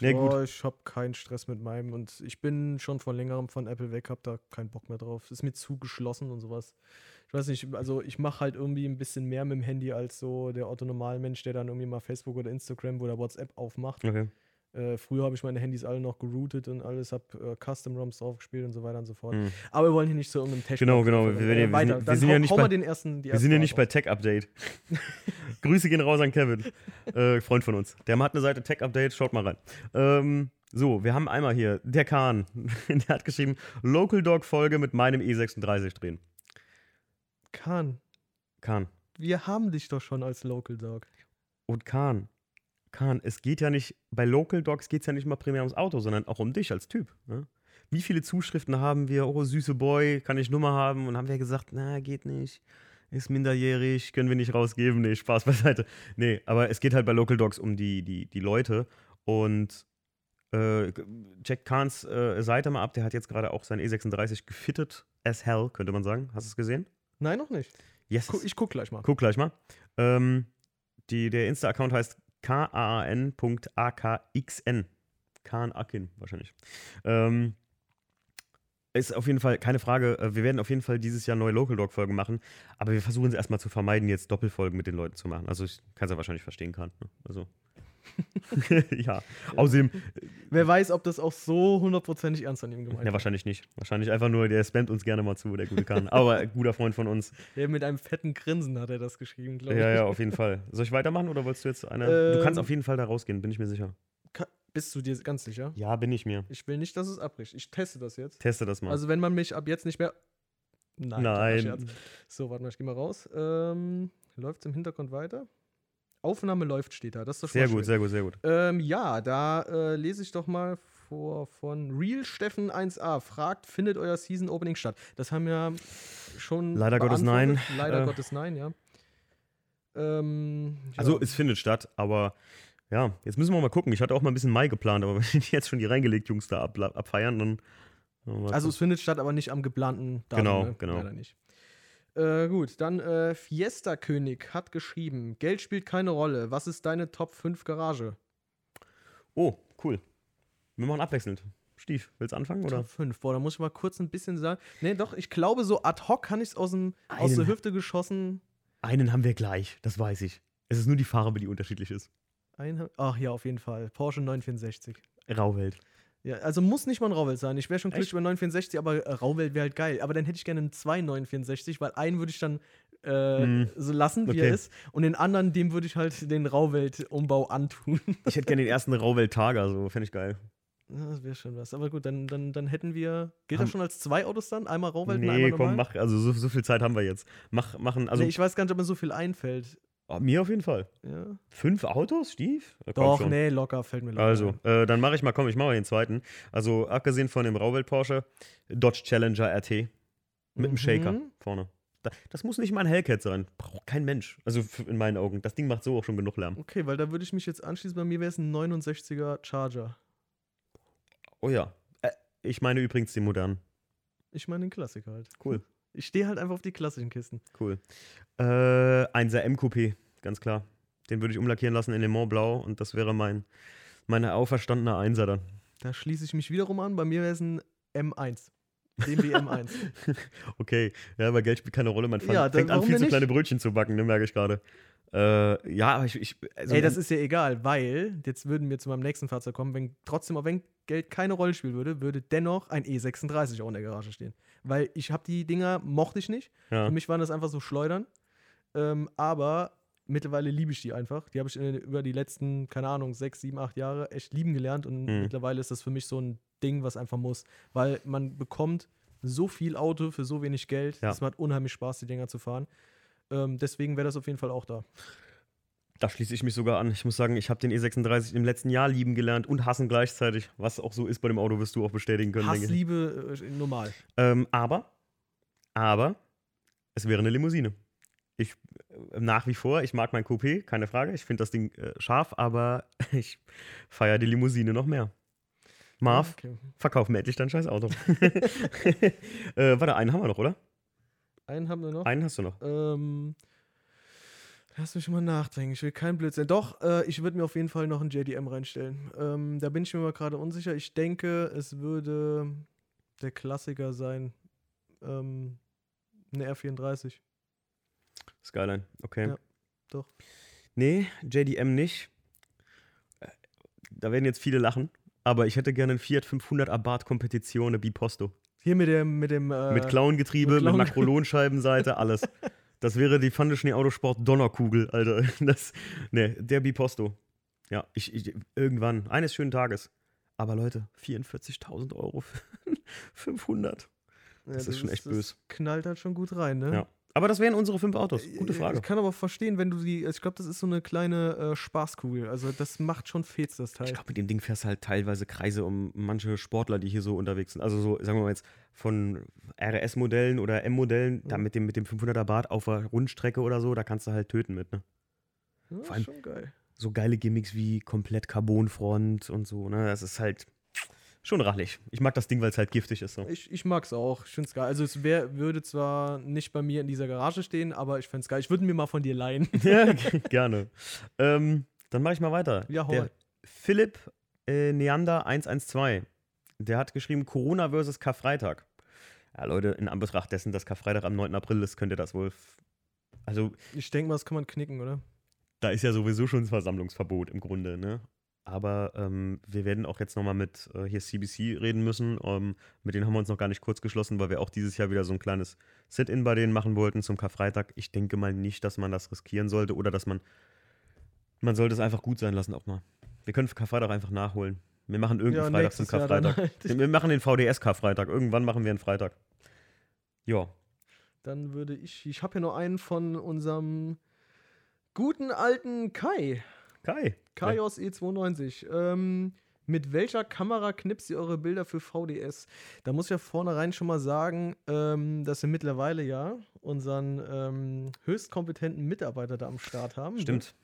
Na gut. Boah, ich habe keinen Stress mit meinem und ich bin schon von längerem von Apple weg, habe da keinen Bock mehr drauf. Ist mir zu geschlossen und sowas. Ich weiß nicht, also ich mache halt irgendwie ein bisschen mehr mit dem Handy als so der Otto-Normalmensch, der dann irgendwie mal Facebook oder Instagram oder WhatsApp aufmacht. Okay. Äh, früher habe ich meine Handys alle noch geroutet und alles, habe äh, Custom-ROMs drauf gespielt und so weiter und so fort. Hm. Aber wir wollen hier nicht so irgendeinem Tech Genau, genau. Wir wir weiter. sind- wir sind ja nicht bei- den ersten, Wir sind ja nicht bei auf. Tech Update. [LAUGHS] Grüße gehen raus an Kevin, [LAUGHS] äh, Freund von uns. Der hat eine Seite Tech Update, schaut mal rein. Ähm, so, wir haben einmal hier, der Kahn, [LAUGHS] der hat geschrieben, Local Dog Folge mit meinem E36 drehen. Kahn, Kahn. wir haben dich doch schon als Local Dog. Und Kahn, Kahn, es geht ja nicht, bei Local Dogs geht es ja nicht mal primär ums Auto, sondern auch um dich als Typ. Ne? Wie viele Zuschriften haben wir, oh, süße Boy, kann ich Nummer haben? Und haben wir gesagt, na, geht nicht. Ist minderjährig, können wir nicht rausgeben. Nee, Spaß beiseite. Nee, aber es geht halt bei Local Dogs um die, die, die Leute. Und äh, check Kahns äh, Seite mal ab, der hat jetzt gerade auch sein E36 gefittet as hell, könnte man sagen. Hast du es gesehen? Nein, noch nicht. Yes. Ich guck gleich mal. Guck gleich mal. Ähm, die, der Insta-Account heißt kaan.akxn. Kaan Akin wahrscheinlich. Ähm, ist auf jeden Fall keine Frage. äh, Wir werden auf jeden Fall dieses Jahr neue Local Dog-Folgen machen, aber wir versuchen es erstmal zu vermeiden, jetzt Doppelfolgen mit den Leuten zu machen. Also, ich kann es ja wahrscheinlich verstehen kann. Ne? Also. [LAUGHS] ja, außerdem, Wer weiß, ob das auch so hundertprozentig ernst an ihm gemeint ja, war. wahrscheinlich nicht. Wahrscheinlich einfach nur, der spammt uns gerne mal zu, der gute Kahn. Aber [LAUGHS] guter Freund von uns. Ja, mit einem fetten Grinsen hat er das geschrieben, glaube ich. Ja, ja, auf jeden Fall. Soll ich weitermachen oder wolltest du jetzt eine? du kannst Ähm, auf jeden Fall da rausgehen, bin ich mir sicher. Ka- Bist du dir ganz sicher? Ja, bin ich mir. Ich will nicht, dass es abbricht. Ich teste das jetzt. Teste das mal. Also, wenn man mich ab jetzt nicht mehr. Nein. Nein. So, warte mal, ich geh mal raus. Ähm, Läuft es im Hintergrund weiter? Aufnahme läuft, steht da. Das ist doch schon Sehr gut, sehr gut, sehr gut. Ähm, ja, da äh, lese ich doch mal vor von Real Steffen 1a. Fragt, findet euer Season Opening statt? Das haben wir schon. Leider Gottes nein. Leider Äh. Gottes nein, ja. Ähm, ja. Also es findet statt, aber ja, jetzt müssen wir mal gucken. Ich hatte auch mal ein bisschen Mai geplant, aber [LAUGHS] wenn die jetzt schon die reingelegt Jungs da ab, abfeiern, dann. Also es findet statt, aber nicht am geplanten Datum. Genau, ne? genau. Leider nicht. Äh, gut, dann äh, Fiesta König hat geschrieben: Geld spielt keine Rolle. Was ist deine Top 5 Garage? Oh, cool. Wir machen abwechselnd. Stief, willst du anfangen? Oder? Top 5. Boah, da muss ich mal kurz ein bisschen sagen. Nee, doch, ich glaube, so ad hoc kann ich es aus, dem- aus der Hüfte geschossen. Einen haben wir gleich, das weiß ich. Es ist nur die Farbe, die unterschiedlich ist. Ein, ach ja, auf jeden Fall. Porsche 964. Rauwelt. Ja, also muss nicht mal ein Rauwelt sein. Ich wäre schon glücklich über 964, aber äh, Rauwelt wäre halt geil. Aber dann hätte ich gerne einen 2 weil einen würde ich dann äh, Mm, so lassen, wie okay. er ist. Und den anderen, dem würde ich halt den Rauwelt-Umbau antun. [LAUGHS] Ich hätte gerne den ersten Rauwelt-Tager, so fände ich geil. Das wäre schon was. Aber gut, dann, dann, dann hätten wir. Gilt Haben- das schon als zwei Autos dann? Einmal Rauwelt und nee, einmal komm, normal? mach. Also so, so viel Zeit haben wir jetzt. Mach, machen, also nee, ich weiß gar nicht, ob mir so viel einfällt. Oh, mir auf jeden Fall. Ja. Fünf Autos, Stief? Komm Doch, nee, locker, fällt mir locker Also, äh, dann mache ich mal, komm, ich mache mal den zweiten. Also, abgesehen von dem Rauwelt Porsche, Dodge Challenger RT mit einem Shaker Mhm. vorne. Da, das muss nicht mal ein Hellcat sein. Braucht kein Mensch. Also in meinen Augen. Das Ding macht so auch schon genug Lärm. Okay, weil da würde ich mich jetzt anschließen. Bei mir wäre es ein 69er Charger. Oh ja. Äh, ich meine übrigens den modernen. Ich meine den Klassiker halt. Cool. Ich stehe halt einfach auf die klassischen Kisten. Cool. Äh, ein sehr M-Coupé, ganz klar. Den würde ich umlackieren lassen in Le Mans Blau und das wäre mein, meine auferstandene Einser dann. Da schließe ich mich wiederum an. Bei mir wäre es ein M1. BMW M1. Okay, ja, aber Geld spielt keine Rolle. Man fang, Ja, dann fängt an, viel zu nicht? kleine Brötchen zu backen, ne, merke ich gerade. Äh, ja, aber ich. ich also Ey, das ist ja egal, weil, jetzt würden wir zu meinem nächsten Fahrzeug kommen, wenn trotzdem, auch wenn Geld keine Rolle spielen würde, würde dennoch ein E36 auch in der Garage stehen. Weil ich habe die Dinger, mochte ich nicht. ja. Für mich waren das einfach so Schleudern. Ähm, aber mittlerweile liebe ich die einfach. Die habe ich in, über die letzten, keine Ahnung, sechs, sieben, acht Jahre echt lieben gelernt. Und Mhm. mittlerweile ist das für mich so ein Ding, was einfach muss. Weil man bekommt so viel Auto für so wenig Geld. Ja. Es macht unheimlich Spaß, die Dinger zu fahren. Ähm, deswegen wäre das auf jeden Fall auch da. Da schließe ich mich sogar an. Ich muss sagen, ich habe den E36 im letzten Jahr lieben gelernt und hassen gleichzeitig. Was auch so ist bei dem Auto, wirst du auch bestätigen können, denke ich. Hassliebe äh, normal. Ähm, aber, aber, es wäre eine Limousine. Ich, äh, nach wie vor, ich mag mein Coupé, keine Frage. Ich finde das Ding äh, scharf, aber [LAUGHS] ich feiere die Limousine noch mehr. Marv, Okay. verkauf mir endlich dein scheiß Auto. [LAUGHS] [LAUGHS] äh, warte, einen haben wir noch, oder? Einen haben wir noch. Einen hast du noch. Ähm, lass mich mal nachdenken. Ich will kein Blödsinn. Doch, äh, ich würde mir auf jeden Fall noch ein JDM reinstellen. Ähm, da bin ich mir mal gerade unsicher. Ich denke, es würde der Klassiker sein. Ähm, eine R34. Skyline, okay. Ja, doch. Nee, JDM nicht. Äh, Da werden jetzt viele lachen. Aber ich hätte gerne einen Fiat 500 Abarth Competizione Biposto. Hier mit dem, mit dem. Äh, Mit Klauengetriebe, mit mit, Klauen- Makrolonscheibenseite, alles. [LAUGHS] Das wäre die Fandeschnee Autosport Donnerkugel, Alter. [LAUGHS] Das, nee, der Biposto. Ja, ich, ich, irgendwann, eines schönen Tages. Aber Leute, 44.000 Euro für [LAUGHS] 500. ja, das ist schon echt das böse. knallt halt schon gut rein, ne? Ja. Aber das wären unsere fünf Autos. Gute Ich- Frage. Ich kann aber verstehen, wenn du die. Ich glaube, das ist so eine kleine äh, Spaßkugel. Also, das macht schon Fets, das Teil. Ich glaube, mit dem Ding fährst du halt teilweise Kreise um manche Sportler, die hier so unterwegs sind. Also so, sagen wir mal jetzt von RS-Modellen oder M-Modellen, da Mhm. mit dem, mit dem 500er Bart auf der Rundstrecke oder so, da kannst du halt töten mit, ne? Ja, vor allem- schon geil. So geile Gimmicks wie komplett Carbonfront und so, ne? Das ist halt schon rachlich. Ich mag das Ding, weil es halt giftig ist. So. Ich, ich mag's auch. Ich find's geil. Also es wär, würde zwar nicht bei mir in dieser Garage stehen, aber ich find's geil. Ich würde mir mal von dir leihen. [LAUGHS] ja, gerne. Ähm, dann mache ich mal weiter. Ja, hau Der. Philipp äh, Neander 112, der hat geschrieben Corona versus Karfreitag. Ja, Leute, in Anbetracht dessen, dass Karfreitag am 9. April ist, könnt ihr das wohl. Also, Ich denke mal, das kann man knicken, oder? da ist ja sowieso schon das Versammlungsverbot im Grunde, ne? Aber ähm, wir werden auch jetzt nochmal mit äh, hier CBC reden müssen. Ähm, mit denen haben wir uns noch gar nicht kurz geschlossen, weil wir auch dieses Jahr wieder so ein kleines Sit-In bei denen machen wollten zum Karfreitag. Ich denke mal nicht, dass man das riskieren sollte oder dass man. Man sollte es einfach gut sein lassen auch mal. Wir können Karfreitag einfach nachholen. Wir machen irgendeinen Freitag zum Karfreitag. halt. Wir machen den VDS-Karfreitag. Irgendwann machen wir einen Freitag. Ja. Dann würde ich. Ich habe hier noch einen von unserem guten alten Kai. Kai. Kaios E92. Ähm, Mit welcher Kamera knipst ihr eure Bilder für VDS? Da muss ich ja vornherein schon mal sagen, ähm, dass wir mittlerweile ja unseren ähm, höchst kompetenten Mitarbeiter da am Start haben. Stimmt.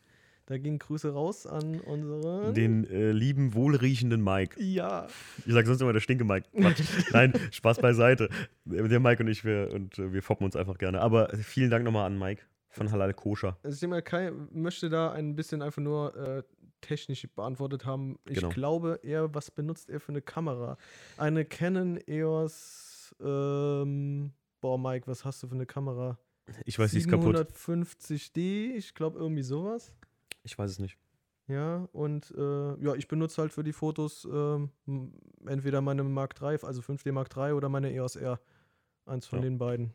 Da gingen Grüße raus an unseren. Den äh, lieben, wohlriechenden Mike. ja. Ich sag sonst immer der stinke Mike. Quatsch. [LAUGHS] Nein, Spaß beiseite. Der Mike und ich, wir, und, äh, wir foppen uns einfach gerne. Aber vielen Dank nochmal an Mike von Halal Koscher. Also ich denke mal, Kai möchte da ein bisschen einfach nur äh, technisch beantwortet haben. Ich Genau. glaube, er, was benutzt er für eine Kamera? Eine Canon EOS, ähm, boah, Mike, was hast du für eine Kamera? Ich weiß, die ist kaputt. 750D, ich glaube irgendwie sowas. Ich weiß es nicht. Ja, und äh, ja, ich benutze halt für die Fotos ähm, entweder meine Mark III, also 5D Mark III oder meine EOS R. Eins von Ja. den beiden.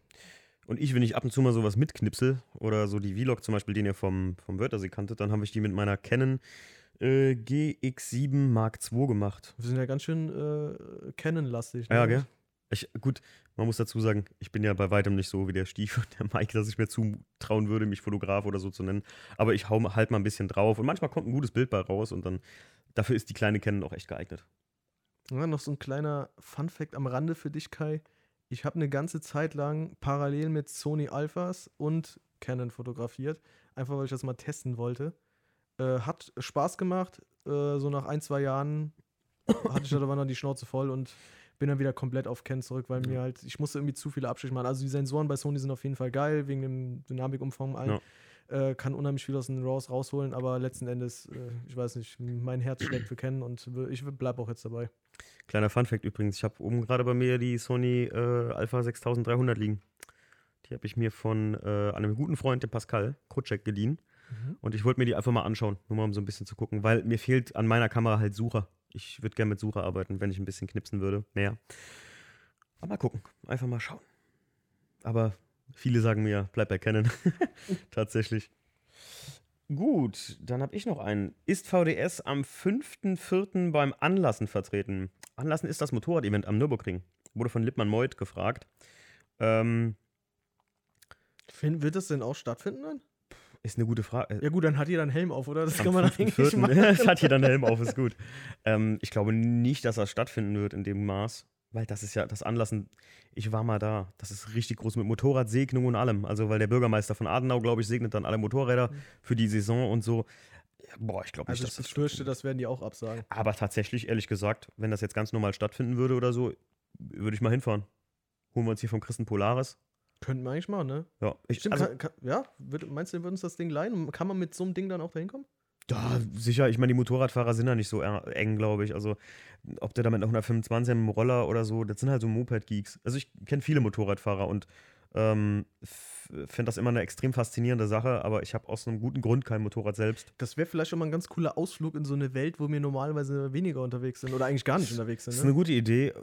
Und ich, wenn ich ab und zu mal sowas mitknipsel oder so die Vlog zum Beispiel, den ihr vom, vom Wörthersee kanntet, dann habe ich die mit meiner Canon äh, GX7 Mark II gemacht. Wir sind ja ganz schön äh, Canon-lastig. ne? Ja, gell? Ich, gut, man muss dazu sagen, ich bin ja bei weitem nicht so wie der Stief und der Mike, dass ich mir zutrauen würde, mich Fotograf oder so zu nennen. Aber ich hau halt mal ein bisschen drauf und manchmal kommt ein gutes Bild bei raus und dann, dafür ist die kleine Canon auch echt geeignet. Ja, noch so ein kleiner Fun-Fact am Rande für dich, Kai. Ich habe eine ganze Zeit lang parallel mit Sony Alphas und Canon fotografiert, einfach weil ich das mal testen wollte. Äh, hat Spaß gemacht. Äh, so nach ein, zwei Jahren hatte ich da aber noch die Schnauze voll und bin dann wieder komplett auf Canon zurück, weil mir halt, ich musste irgendwie zu viele Abstriche machen. Also die Sensoren bei Sony sind auf jeden Fall geil, wegen dem Dynamikumfang und allem. Äh, kann unheimlich viel aus den RAWs rausholen, aber letzten Endes, äh, ich weiß nicht, mein Herz schlägt für Canon und ich bleib auch jetzt dabei. Kleiner Funfact übrigens, ich habe oben gerade bei mir die Sony äh, Alpha 6300 liegen. Die habe ich mir von äh, einem guten Freund, dem Pascal Krutschek, geliehen. Mhm. Und ich wollte mir die einfach mal anschauen, nur mal um so ein bisschen zu gucken, weil mir fehlt an meiner Kamera halt Sucher. Ich würde gerne mit Sucher arbeiten, wenn ich ein bisschen knipsen würde. Mehr. Aber mal gucken. Einfach mal schauen. Aber viele sagen mir, bleib bei Canon. [LAUGHS] Tatsächlich. Gut, dann habe ich noch einen. Ist VDS am 5.4. beim Anlassen vertreten? Anlassen ist das Motorrad-Event am Nürburgring. Wurde von Lippmann Meuth gefragt. Ähm, Finn, wird das denn auch stattfinden dann? ist eine gute Frage. Ja gut, dann hat jeder einen Helm auf, oder? Das Am kann man 5.4.. eigentlich [LAUGHS] machen. Es hat jeder einen Helm auf, ist gut. Ähm, ich glaube nicht, dass das stattfinden wird in dem Maß, weil das ist ja das Anlassen. Ich war mal da. Das ist richtig groß mit Motorradsegnung und allem. Also, weil der Bürgermeister von Adenau, glaube ich, segnet dann alle Motorräder Mhm. für die Saison und so. Ja, Boah, ich glaube nicht, Also dass ich das befürchte, stattfindet. das werden die auch absagen. Aber tatsächlich, ehrlich gesagt, wenn das jetzt ganz normal stattfinden würde oder so, würde ich mal hinfahren. Holen wir uns hier vom Christen Polaris. Könnten wir eigentlich machen, ne? Ja, ich, Stimmt, also, kann, kann, ja? Meinst du, wir würden uns das Ding leihen? Kann man mit so einem Ding dann auch dahin kommen? Ja, sicher. Ich meine, die Motorradfahrer sind ja nicht so eng, glaube ich. Also, ob der damit noch 125 im Roller oder so, das sind halt so Moped-Geeks. Also, ich kenne viele Motorradfahrer und ähm, finde das immer eine extrem faszinierende Sache, aber ich habe aus einem guten Grund kein Motorrad selbst. Das wäre vielleicht schon mal ein ganz cooler Ausflug in so eine Welt, wo wir normalerweise weniger unterwegs sind oder eigentlich gar nicht unterwegs Das ist sind. eine Ne? gute Idee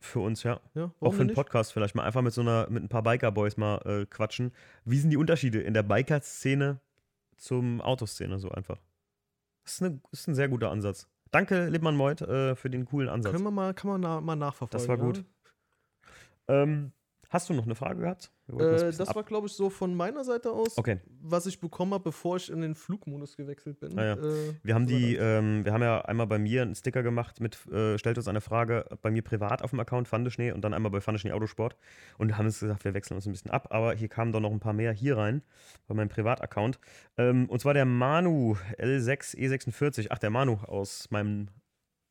für uns, ja. Ja, Auch für einen? Podcast vielleicht mal einfach mit so einer, mit ein paar Biker-Boys mal äh, quatschen. Wie sind die Unterschiede in der Biker-Szene zum Autoszene so einfach? Das ist, eine, ist ein sehr guter Ansatz. Danke, Lippmann Meuth, äh, für den coolen Ansatz. Können wir mal, kann man na, mal nachverfolgen. Das war gut. Ähm, hast du noch eine Frage gehabt? Äh, das war, glaube ich, so von meiner Seite aus, Okay. was ich bekommen habe, bevor ich in den Flugmodus gewechselt bin. Ah ja. Äh, Wir haben die, ähm, wir haben ja einmal bei mir einen Sticker gemacht mit, äh, stellt uns eine Frage, bei mir privat auf dem Account Fandeschnee und dann einmal bei Fandeschnee Autosport und haben uns gesagt, wir wechseln uns ein bisschen ab, aber hier kamen doch noch ein paar mehr hier rein, bei meinem Privataccount. Ähm, und zwar der Manu L6 E46, ach der Manu aus meinem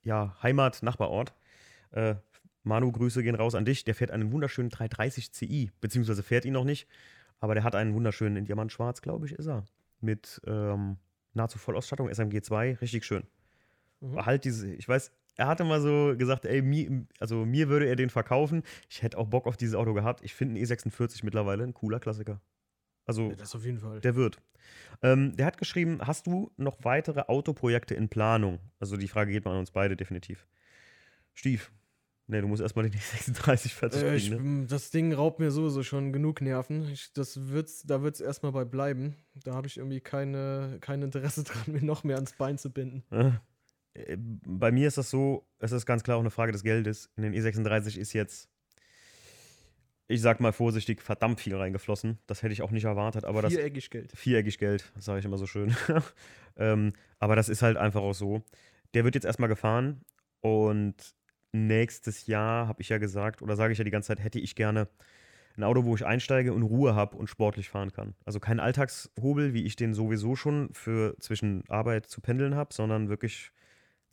ja, Heimat-Nachbarort. Manu, Grüße gehen raus an dich. Der fährt einen wunderschönen 330 Ci, beziehungsweise fährt ihn noch nicht, aber der hat einen wunderschönen in Diamantschwarz, glaube ich, ist er. Mit ähm, nahezu Vollausstattung, SMG2, richtig schön. Mhm. Halt diese, ich weiß, er hatte mal so gesagt, ey, mir, also mir würde er den verkaufen. Ich hätte auch Bock auf dieses Auto gehabt. Ich finde einen E46 mittlerweile ein cooler Klassiker. Also, Ja, das auf jeden Fall. der wird. Ähm, der hat geschrieben, hast du noch weitere Autoprojekte in Planung? Also die Frage geht mal an uns beide definitiv. Stief. Ne, du musst erstmal den [LAUGHS] E36 fertig Äh, ich, kriegen, ne? das Ding raubt mir sowieso schon genug Nerven. Ich, das wird's, da wird es erstmal bei bleiben. Da habe ich irgendwie keine, kein Interesse [LAUGHS] dran, mir noch mehr ans Bein zu binden. Äh, Bei mir ist das so, es ist ganz klar auch eine Frage des Geldes. In den E36 ist jetzt, ich sag mal vorsichtig, verdammt viel reingeflossen. Das hätte ich auch nicht erwartet, aber das Viereckig Geld. viereckig Geld, sage ich immer so schön. [LAUGHS] ähm, aber das ist halt einfach auch so. Der wird jetzt erstmal gefahren Und nächstes Jahr habe ich ja gesagt, oder sage ich ja die ganze Zeit, hätte ich gerne ein Auto, wo ich einsteige und Ruhe habe und sportlich fahren kann. Also kein Alltagshobel, wie ich den sowieso schon für zwischen Arbeit zu pendeln habe, sondern wirklich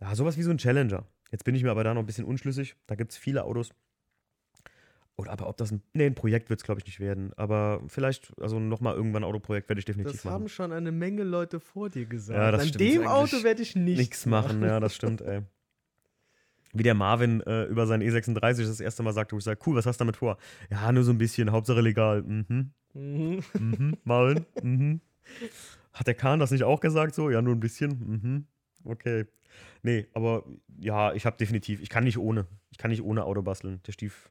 ja, sowas wie so ein Challenger. Jetzt bin ich mir aber da noch ein bisschen unschlüssig. Da gibt es viele Autos. Oder aber ob das ein, nee, ein Projekt wird es, glaube ich, nicht werden. Aber vielleicht, also nochmal irgendwann ein Autoprojekt werde ich definitiv Das machen. haben schon eine Menge Leute vor dir gesagt. Ja, das An stimmt dem. Auto werde ich nichts, Nichts machen, ja, das stimmt, ey. Wie der Marvin äh, über seinen E36 das erste Mal sagte, wo ich sage, cool, was hast du damit vor? Ja, nur so ein bisschen, Hauptsache legal. Mhm, Mhm. mhm, Marvin, mhm. Hat der Kahn das nicht auch gesagt so? Ja, nur ein bisschen, mhm. Okay. Nee, aber ja, ich habe definitiv, ich kann nicht ohne. Ich kann nicht ohne Auto basteln. Der Stief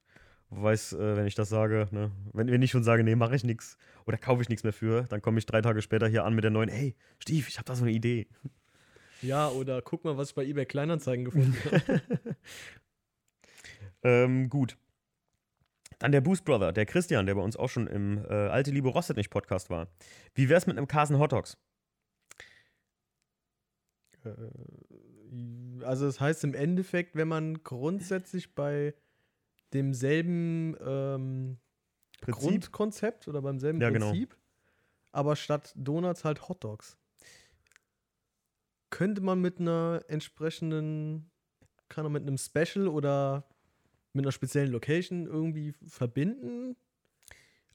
weiß, äh, wenn ich das sage, ne? wenn, wenn ich schon sage, nee, mache ich nichts oder kaufe ich nichts mehr für, dann komme ich drei Tage später hier an mit der neuen, hey, Stief, ich habe da so eine Idee. Ja, oder guck mal, was ich bei eBay Kleinanzeigen gefunden habe. [LAUGHS] Ähm, gut. Dann der Boost Brother, der Christian, der bei uns auch schon im äh, Alte Liebe Rostet nicht Podcast war. Wie wär's mit einem Carson Hot Dogs? Äh, also das heißt im Endeffekt, wenn man grundsätzlich bei demselben ähm, Grundkonzept oder beim selben Ja, genau. Prinzip, aber statt Donuts halt Hotdogs. Könnte man mit einer entsprechenden, kann man mit einem Special oder mit einer speziellen Location irgendwie verbinden?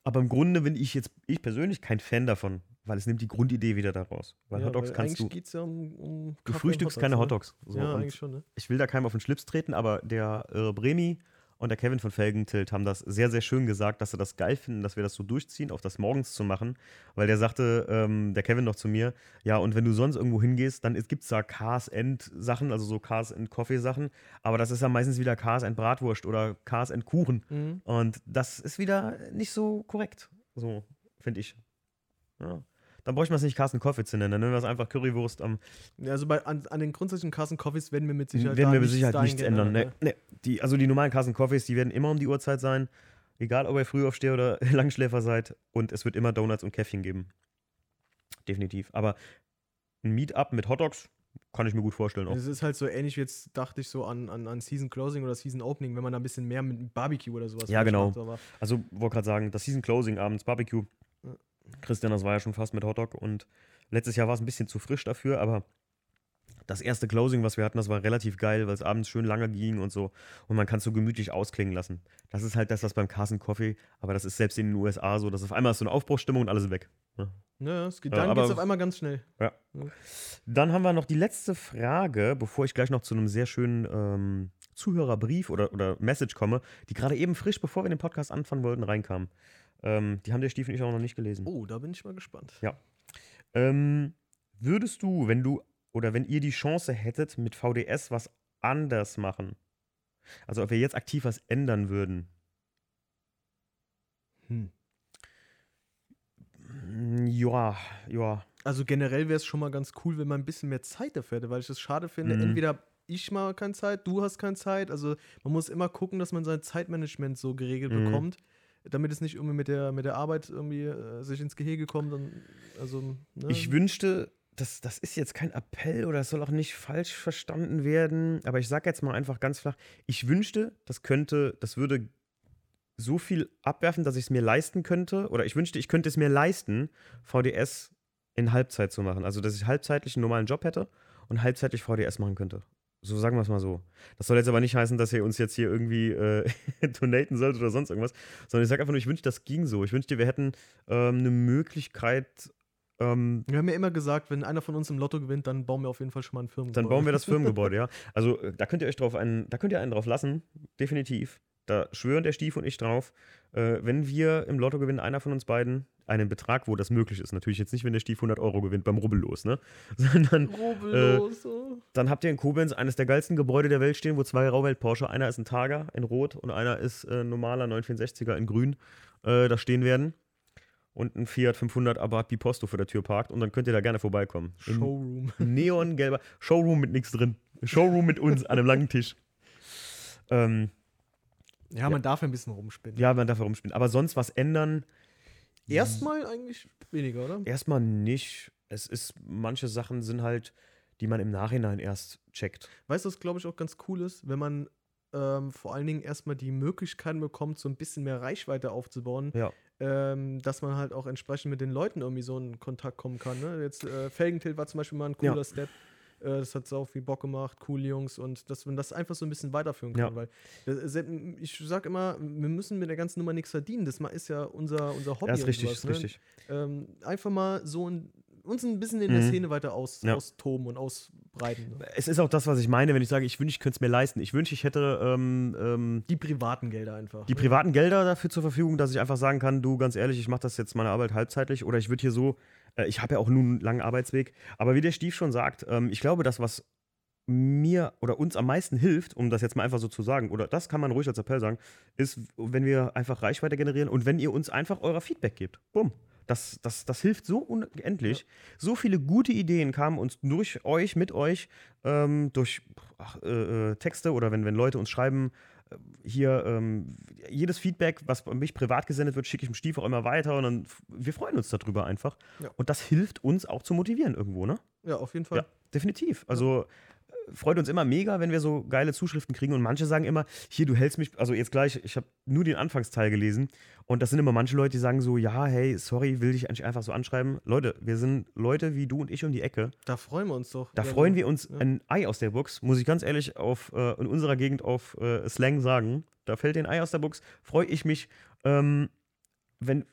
Aber im Grunde bin ich jetzt, ich persönlich, kein Fan davon, weil es nimmt die Grundidee wieder daraus. Weil Ja, Hot Dogs weil kannst eigentlich du. geht es ja um, um Du frühstückst keine ne? Hot Dogs. So, ja, eigentlich schon, ne? ich will da keinem auf den Schlips treten, aber der äh, Bremi und der Kevin von Felgentilt haben das sehr, sehr schön gesagt, dass sie das geil finden, dass wir das so durchziehen, auf das morgens zu machen. Weil der sagte, ähm, der Kevin noch zu mir, ja, und wenn du sonst irgendwo hingehst, dann gibt es da Cars End Sachen, also so Cars End Coffee Sachen, aber das ist ja meistens wieder Cars End Bratwurst oder Cars End Kuchen. Mhm. Und das ist wieder nicht so korrekt. So, finde ich. Ja. Dann bräuchte man es nicht Carsten Coffee zu nennen, dann nennen wir es einfach Currywurst am also bei, an, an den grundsätzlichen Carson Coffees werden wir mit Sicherheit werden wir mit nichts Sicherheit nichts dahingehend ändern. ändern, Nee. Die, also die normalen Carsten Coffees, die werden immer um die Uhrzeit sein. Egal, ob ihr Frühaufsteher oder [LAUGHS] Langschläfer seid. Und es wird immer Donuts und Käffchen geben. Definitiv. Aber ein Meetup mit Hotdogs kann ich mir gut vorstellen. Auch. Es ist halt so ähnlich, wie jetzt dachte ich so an, an, an Season Closing oder Season Opening, wenn man da ein bisschen mehr mit Barbecue oder sowas Ja, genau. macht, Also wollte gerade sagen, das Season Closing abends Barbecue. Ja. Christian, das war ja schon fast mit Hotdog. Und letztes Jahr war es ein bisschen zu frisch dafür, aber das erste Closing, was wir hatten, das war relativ geil, weil es abends schön lange ging und so. Und man kann es so gemütlich ausklingen lassen. Das ist halt das, was beim Carson Coffee, aber das ist selbst in den USA so, dass auf einmal ist so eine Aufbruchstimmung und alles weg. Ja. ja, es geht, Ja, dann geht es auf einmal ganz schnell. Dann haben wir noch die letzte Frage, bevor ich gleich noch zu einem sehr schönen ähm, Zuhörerbrief oder, oder Message komme, die gerade eben frisch, bevor wir den Podcast anfangen wollten, reinkam. Ähm, die haben der Stiefel und ich auch noch nicht gelesen. Oh, da bin ich mal gespannt. Ja. Ähm, würdest du, wenn du oder wenn ihr die Chance hättet, mit VDS was anders machen? Also ob wir jetzt aktiv was ändern würden? Hm. Mm, Ja, ja. Also generell wäre es schon mal ganz cool, wenn man ein bisschen mehr Zeit dafür hätte, weil ich das schade finde. Mhm. Entweder ich mal keine Zeit, du hast keine Zeit. Also man muss immer gucken, dass man sein Zeitmanagement so geregelt Mhm. bekommt, damit es nicht irgendwie mit der, mit der Arbeit irgendwie äh, sich ins Gehege kommt. Und, also, ne? Ich wünschte, das, das ist jetzt kein Appell oder es soll auch nicht falsch verstanden werden, aber ich sage jetzt mal einfach ganz flach, ich wünschte, das könnte, das würde so viel abwerfen, dass ich es mir leisten könnte, oder ich wünschte, ich könnte es mir leisten, VDS in Halbzeit zu machen. Also, dass ich halbzeitlich einen normalen Job hätte und halbzeitlich VDS machen könnte. So sagen wir es mal so. Das soll jetzt aber nicht heißen, dass ihr uns jetzt hier irgendwie äh, [LAUGHS] donaten sollt oder sonst irgendwas, sondern ich sage einfach nur, ich wünschte, das ging so. Ich wünschte, wir hätten ähm, eine Möglichkeit, ähm, Wir haben ja immer gesagt, wenn einer von uns im Lotto gewinnt, dann bauen wir auf jeden Fall schon mal einen Firmengebäude. dann bauen wir das [LAUGHS] Firmengebäude, ja. Also äh, da könnt ihr euch drauf einen, da könnt ihr einen drauf lassen, definitiv. Da schwören der Stief und ich drauf. Äh, wenn wir im Lotto gewinnen, einer von uns beiden, einen Betrag, wo das möglich ist. Natürlich jetzt nicht, wenn der Stief 100 Euro gewinnt beim Rubbellos, ne? [LAUGHS] Sondern Rubbellos, so. dann habt ihr in Koblenz eines der geilsten Gebäude der Welt stehen, wo zwei Rauwelt Porsche, einer ist ein Targa in Rot und einer ist äh, ein normaler 964er in Grün, äh, da stehen werden. Und ein Fiat 500 Abarth Biposto vor der Tür parkt und dann könnt ihr da gerne vorbeikommen. Showroom. [LAUGHS] neongelber Showroom mit nichts drin. Showroom mit uns an einem langen Tisch. Ähm, Ja, man darf ein bisschen rumspinnen. ja, man darf herumspielen. Aber sonst was ändern? Erstmal eigentlich weniger, oder? Erstmal nicht. Es ist, manche Sachen sind halt die man im Nachhinein erst checkt. Weißt du, was glaube ich auch ganz cool ist, wenn man ähm, vor allen Dingen erstmal die Möglichkeiten bekommt, so ein bisschen mehr Reichweite aufzubauen, Ja. ähm, dass man halt auch entsprechend mit den Leuten irgendwie so in Kontakt kommen kann. Ne? Jetzt äh, Felgentilt war zum Beispiel mal ein Ja. cooler Step. Äh, das hat sau viel Bock gemacht, coole Jungs und dass man das einfach so ein bisschen weiterführen kann. Ja. Weil äh, ich sag immer, wir müssen mit der ganzen Nummer nichts verdienen. Das ist ja unser, unser Hobby. Ja, ist richtig, sowas, ist ne? richtig. Ähm, einfach mal so ein, uns ein bisschen in der Mhm. Szene weiter aus, Ja. austoben und ausbreiten. Ne? Es ist auch das, was ich meine, wenn ich sage, ich wünsche, ich könnte es mir leisten. Ich wünsche, ich hätte ähm, ähm, Die privaten Gelder einfach. die ne? privaten Gelder dafür zur Verfügung, dass ich einfach sagen kann, du, ganz ehrlich, ich mache das jetzt meine Arbeit halbzeitlich oder ich würde hier so, äh, ich habe ja auch nun einen langen Arbeitsweg, aber wie der Stief schon sagt, ähm, ich glaube, das, was mir oder uns am meisten hilft, um das jetzt mal einfach so zu sagen, oder das kann man ruhig als Appell sagen, ist, wenn wir einfach Reichweite generieren und wenn ihr uns einfach euer Feedback gebt. Bumm. Das, das, das hilft so unendlich. So viele gute Ideen kamen uns durch euch, mit euch, ähm, durch ach, äh, äh, Texte oder wenn, wenn Leute uns schreiben, hier ähm, jedes Feedback, was an mich privat gesendet wird, schicke ich dem Stief auch immer weiter und dann, wir freuen uns darüber einfach. Ja. Und das hilft uns auch zu motivieren irgendwo, ne? Ja, auf jeden Fall. Ja, definitiv. Also freut uns immer mega, wenn wir so geile Zuschriften kriegen und manche sagen immer, hier, du hältst mich, also jetzt gleich, ich habe nur den Anfangsteil gelesen und das sind immer manche Leute, die sagen so, ja, hey, sorry, will dich eigentlich einfach so anschreiben. Leute, wir sind Leute wie du und ich um die Ecke. Da freuen wir uns doch. Da Ja, freuen wir uns Ja. ein Ei aus der Box, muss ich ganz ehrlich auf, äh, in unserer Gegend auf äh, Slang sagen. Da fällt ein Ei aus der Box, freue ich mich, ähm, wenn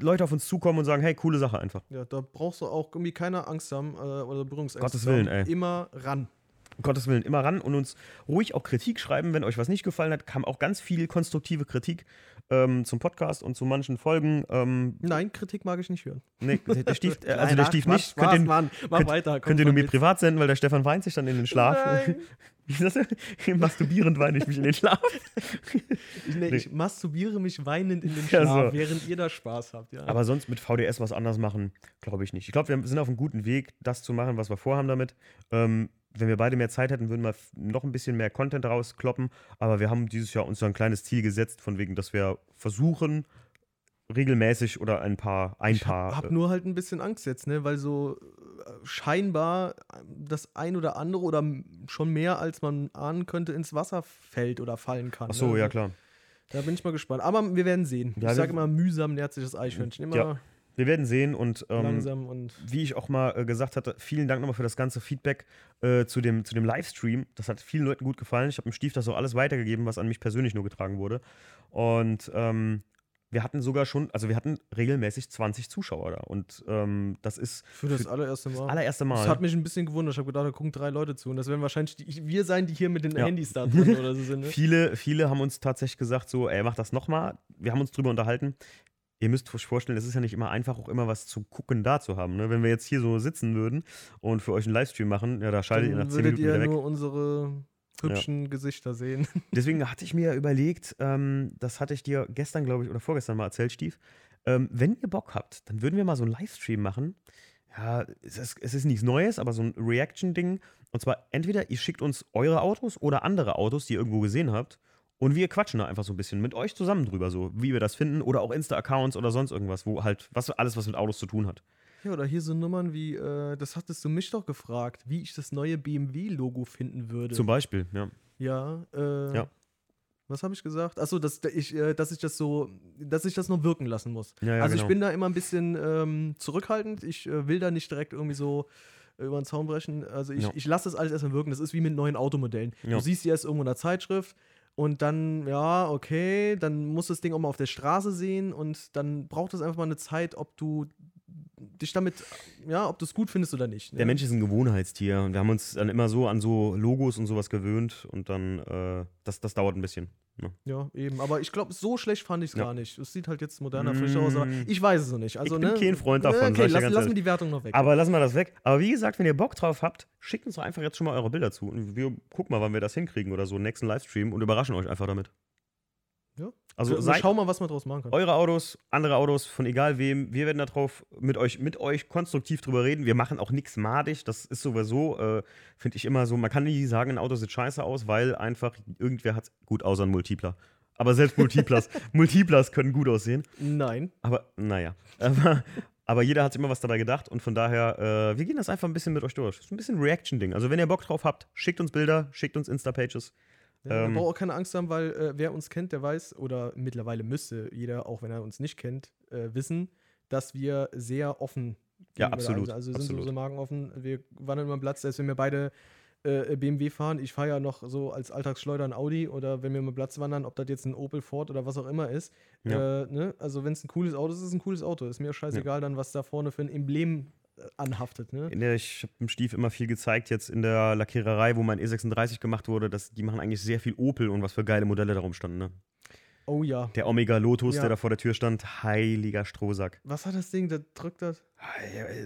Leute auf uns zukommen und sagen, hey, coole Sache einfach. Ja, da brauchst du auch irgendwie keine Angst haben äh, oder Berührungsängste. Gottes. Willen, ey. Immer ran. Um Gottes Willen, immer ran und uns ruhig auch Kritik schreiben, wenn euch was nicht gefallen hat. Kam auch ganz viel konstruktive Kritik ähm, zum Podcast und zu manchen Folgen. Ähm, Nein, Kritik mag ich nicht hören. nee, der, Stief, [LAUGHS] äh, also Nein, der Stief Quatsch, nicht. Spaß, Könnt ihr, Mann. Mach könnt- weiter. könnt ihr nur mir mit. privat senden, weil der Stefan weint sich dann in den Schlaf. [LAUGHS] Masturbierend weine ich mich in den Schlaf. Ich, nee, Nee. ich masturbiere mich weinend in den Ja, Schlaf, so. während ihr da Spaß habt. Ja. Aber sonst mit VDS was anders machen, glaube ich nicht. Ich glaube, wir sind auf einem guten Weg, das zu machen, was wir vorhaben damit. Ähm, wenn wir beide mehr Zeit hätten, würden wir noch ein bisschen mehr Content rauskloppen. Aber wir haben dieses Jahr uns so ein kleines Ziel gesetzt, von wegen, dass wir versuchen, regelmäßig oder ein paar, ein ich paar. hab, äh, hab nur halt ein bisschen Angst jetzt, ne? weil so äh, scheinbar das ein oder andere oder schon mehr als man ahnen könnte ins Wasser fällt oder fallen kann. Ach so, ne? ja klar. Da bin ich mal gespannt. Aber wir werden sehen. Ja, ich sage immer, mühsam nährt sich das Eichhörnchen. Immer Ja, Wir werden sehen und ähm, langsam und wie ich auch mal äh, gesagt hatte, vielen Dank nochmal für das ganze Feedback äh, zu, dem, zu dem Livestream. Das hat vielen Leuten gut gefallen. Ich habe dem Stief das auch alles weitergegeben, was an mich persönlich nur getragen wurde. Und ähm, wir hatten sogar schon, also wir hatten regelmäßig 20 Zuschauer da. Und ähm, das ist für das für allererste Mal. das allererste Mal. Das hat mich ein bisschen gewundert. Ich habe gedacht, da gucken drei Leute zu. Und das werden wahrscheinlich die, wir sein, die hier mit den Ja. Handys da drin [LAUGHS] oder so sind. Ne? Viele, viele haben uns tatsächlich gesagt, so, ey, mach das nochmal. Wir haben uns drüber unterhalten. Ihr müsst euch vorstellen, es ist ja nicht immer einfach, auch immer was zu gucken da zu haben. Ne? Wenn wir jetzt hier so sitzen würden und für euch einen Livestream machen, ja, da schaltet ihr nach Dann 10 würdet Minuten ihr wieder weg. nur unsere hübschen Gesichter sehen. [LAUGHS] Deswegen hatte ich mir ja überlegt, ähm, das hatte ich dir gestern, glaube ich, oder vorgestern mal erzählt, Stief. Ähm, wenn ihr Bock habt, dann würden wir mal so einen Livestream machen. Ja, es ist, es ist nichts Neues, aber so ein Reaction-Ding. Und zwar entweder ihr schickt uns eure Autos oder andere Autos, die ihr irgendwo gesehen habt. Und wir quatschen da einfach so ein bisschen mit euch zusammen drüber, so wie wir das finden. Oder auch Insta-Accounts oder sonst irgendwas, wo halt, was alles, was mit Autos zu tun hat. Ja, oder hier so Nummern wie, äh, das hattest du mich doch gefragt, wie ich das neue BMW-Logo finden würde. Zum Beispiel, ja. ja, äh, Ja. Was habe ich gesagt? Achso, dass ich, äh, dass ich das so, dass ich das noch wirken lassen muss. Ja, ja, also genau. ich bin da immer ein bisschen ähm, zurückhaltend. Ich äh, will da nicht direkt irgendwie so äh, über den Zaun brechen. Also ich, Ja. ich lasse das alles erstmal wirken. Das ist wie mit neuen Automodellen. Ja. Du siehst die erst irgendwo in der Zeitschrift und dann, ja, okay, dann musst du das Ding auch mal auf der Straße sehen und dann braucht es einfach mal eine Zeit, ob du dich damit, ja, ob du es gut findest oder nicht. ne? Der Mensch ist ein Gewohnheitstier und wir haben uns dann immer so an so Logos und sowas gewöhnt und dann, äh, das, das dauert ein bisschen. Ne? Ja, eben. Aber ich glaube, so schlecht fand ich es Ja. gar nicht. Es sieht halt jetzt moderner, frischer aus, aber Mm. ich weiß es noch nicht. Also, Ich bin ne? kein Freund davon, Okay, lass, ganz lass ehrlich. mir die Wertung noch weg. Aber lassen wir das weg. Aber wie gesagt, wenn ihr Bock drauf habt, schickt uns doch einfach jetzt schon mal eure Bilder zu. Und wir gucken mal, wann wir das hinkriegen oder so, im nächsten Livestream und überraschen euch einfach damit. Also wir, seid schauen mal, was man draus machen kann. eure Autos, andere Autos, von egal wem, wir werden da drauf mit euch, mit euch konstruktiv drüber reden. Wir machen auch nichts madig. Das ist sowieso, äh, finde ich immer so, man kann nie sagen, ein Auto sieht scheiße aus, weil einfach irgendwer hat gut außer ein Multipler. Aber selbst Multiplas, [LAUGHS] Multiplas können gut aussehen. Nein. Aber naja. Aber, Aber jeder hat immer was dabei gedacht und von daher, äh, wir gehen das einfach ein bisschen mit euch durch. Das ist ein bisschen Reaction-Ding. Also, wenn ihr Bock drauf habt, schickt uns Bilder, schickt uns Insta-Pages. Ja, Ähm, man braucht auch keine Angst haben, weil äh, wer uns kennt, der weiß, oder mittlerweile müsste jeder, auch wenn er uns nicht kennt, äh, wissen, dass wir sehr offen Ja, absolut. Also sind absolut. so Magen offen. Wir wandern über den Platz, selbst wenn wir beide äh, BMW fahren. Ich fahre ja noch so als Alltagsschleuder ein Audi oder wenn wir über den Platz wandern, ob das jetzt ein Opel Ford oder was auch immer ist. Ja. Äh, ne? Also wenn es ein cooles Auto ist, ist es ein cooles Auto. Ist mir scheißegal dann, was da vorne für ein Emblem anhaftet. Ne? Der, ich habe dem Stief immer viel gezeigt, jetzt in der Lackiererei, wo mein E36 gemacht wurde, dass die machen eigentlich sehr viel Opel und was für geile Modelle da rumstanden. Ne? Oh ja. Der Omega Lotus, Ja. der da vor der Tür stand, heiliger Strohsack. Was hat das Ding? Da drückt das.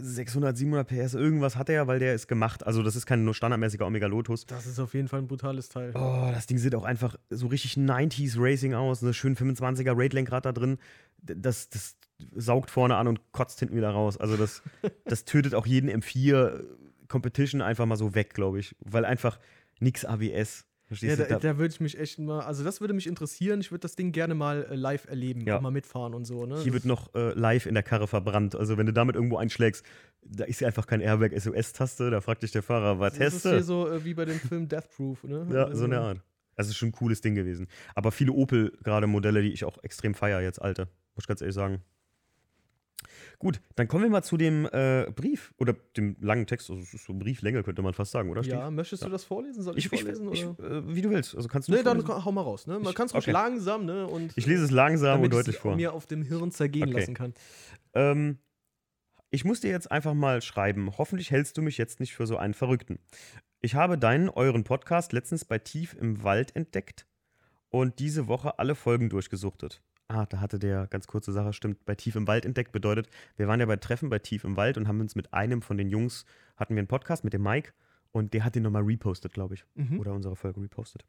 600, 700 PS, irgendwas hat er, weil der ist gemacht. Also, das ist kein nur standardmäßiger Omega Lotus. Das ist auf jeden Fall ein brutales Teil. Oh, das Ding sieht auch einfach so richtig 90s Racing aus. Eine schön 25er Raid-Lenkrad da drin. Das, das saugt vorne an und kotzt hinten wieder raus. Also, das, [LAUGHS] das tötet auch jeden M4 Competition einfach mal so weg, glaube ich. Weil einfach nix ABS. Ja, Verstehst da, du? Da, da würde ich mich echt mal, also das würde mich interessieren. Ich würde das Ding gerne mal äh, live erleben, Ja. mal mitfahren und so. Ne? hier Das- wird noch äh, live in der Karre verbrannt. Also, wenn du damit irgendwo einschlägst, da ist ja einfach kein Airbag SOS-Taste. Da fragt dich der Fahrer, was das ist teste? hier so äh, wie bei dem Film Death Proof, ne? [LAUGHS] Ja, Also, so eine Art. Es ist schon ein cooles Ding gewesen. Aber viele Opel, gerade Modelle, die ich auch extrem feiere, jetzt alte. Muss ich ganz ehrlich sagen. Gut, dann kommen wir mal zu dem äh, Brief oder dem langen Text. Also, es ist so Brieflänge, könnte man fast sagen, oder? Ja, Steve? möchtest du Ja. das vorlesen? Soll ich, ich, vorlesen? ich, oder? äh, wie du willst. Also kannst du Nee, dann hau mal raus, ne? Man kann es okay. langsam, ne? Und Ich lese es langsam damit und ich deutlich vor. mir auf dem Hirn zergehen Okay. lassen kann. Ähm, ich muss dir jetzt einfach mal schreiben. Hoffentlich hältst du mich jetzt nicht für so einen Verrückten. Ich habe deinen, euren Podcast letztens bei Tief im Wald entdeckt und diese Woche alle Folgen durchgesuchtet. Ah, da hatte der ganz kurze Sache, stimmt, bei Tief im Wald entdeckt. Bedeutet, wir waren ja bei Treffen bei Tief im Wald und haben uns mit einem von den Jungs, hatten wir einen Podcast mit dem Mike und der hat den nochmal repostet, glaube ich. Mhm. Oder unsere Folge repostet.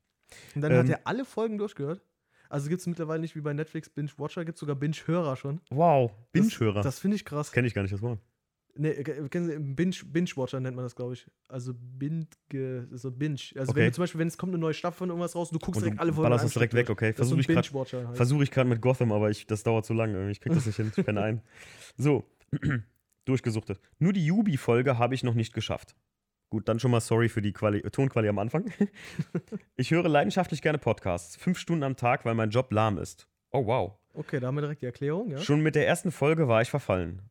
Und dann hat ähm, er alle Folgen durchgehört. Also gibt es mittlerweile nicht wie bei Netflix Binge-Watcher, gibt es sogar Binge-Hörer schon. Wow, Das- Binge-Hörer. Das finde ich krass. kenne ich gar nicht, das Wort. Nee, äh, kennen Sie, Binge, Binge-Watcher nennt man das, glaube ich. Also Binge, so Binge. Also Okay. wenn du zum Beispiel, wenn es kommt eine neue Staffel von irgendwas raus, du guckst Und direkt du alle Folgen. ballerst das direkt weg, okay. Versuche ich gerade halt. Ich gerade mit Gotham, aber ich, das dauert zu lange. Ich krieg das nicht hin. Ich penne ein. So, [CLEARS THROAT] durchgesuchtet. Nur die Yubi-Folge habe ich noch nicht geschafft. Gut, dann schon mal sorry für die Quali Tonquali am Anfang. [LAUGHS] ich höre leidenschaftlich gerne Podcasts. Fünf Stunden am Tag, weil mein Job lahm ist. Oh, wow. Okay, da haben wir direkt die Erklärung, ja? Schon mit der ersten Folge war ich verfallen.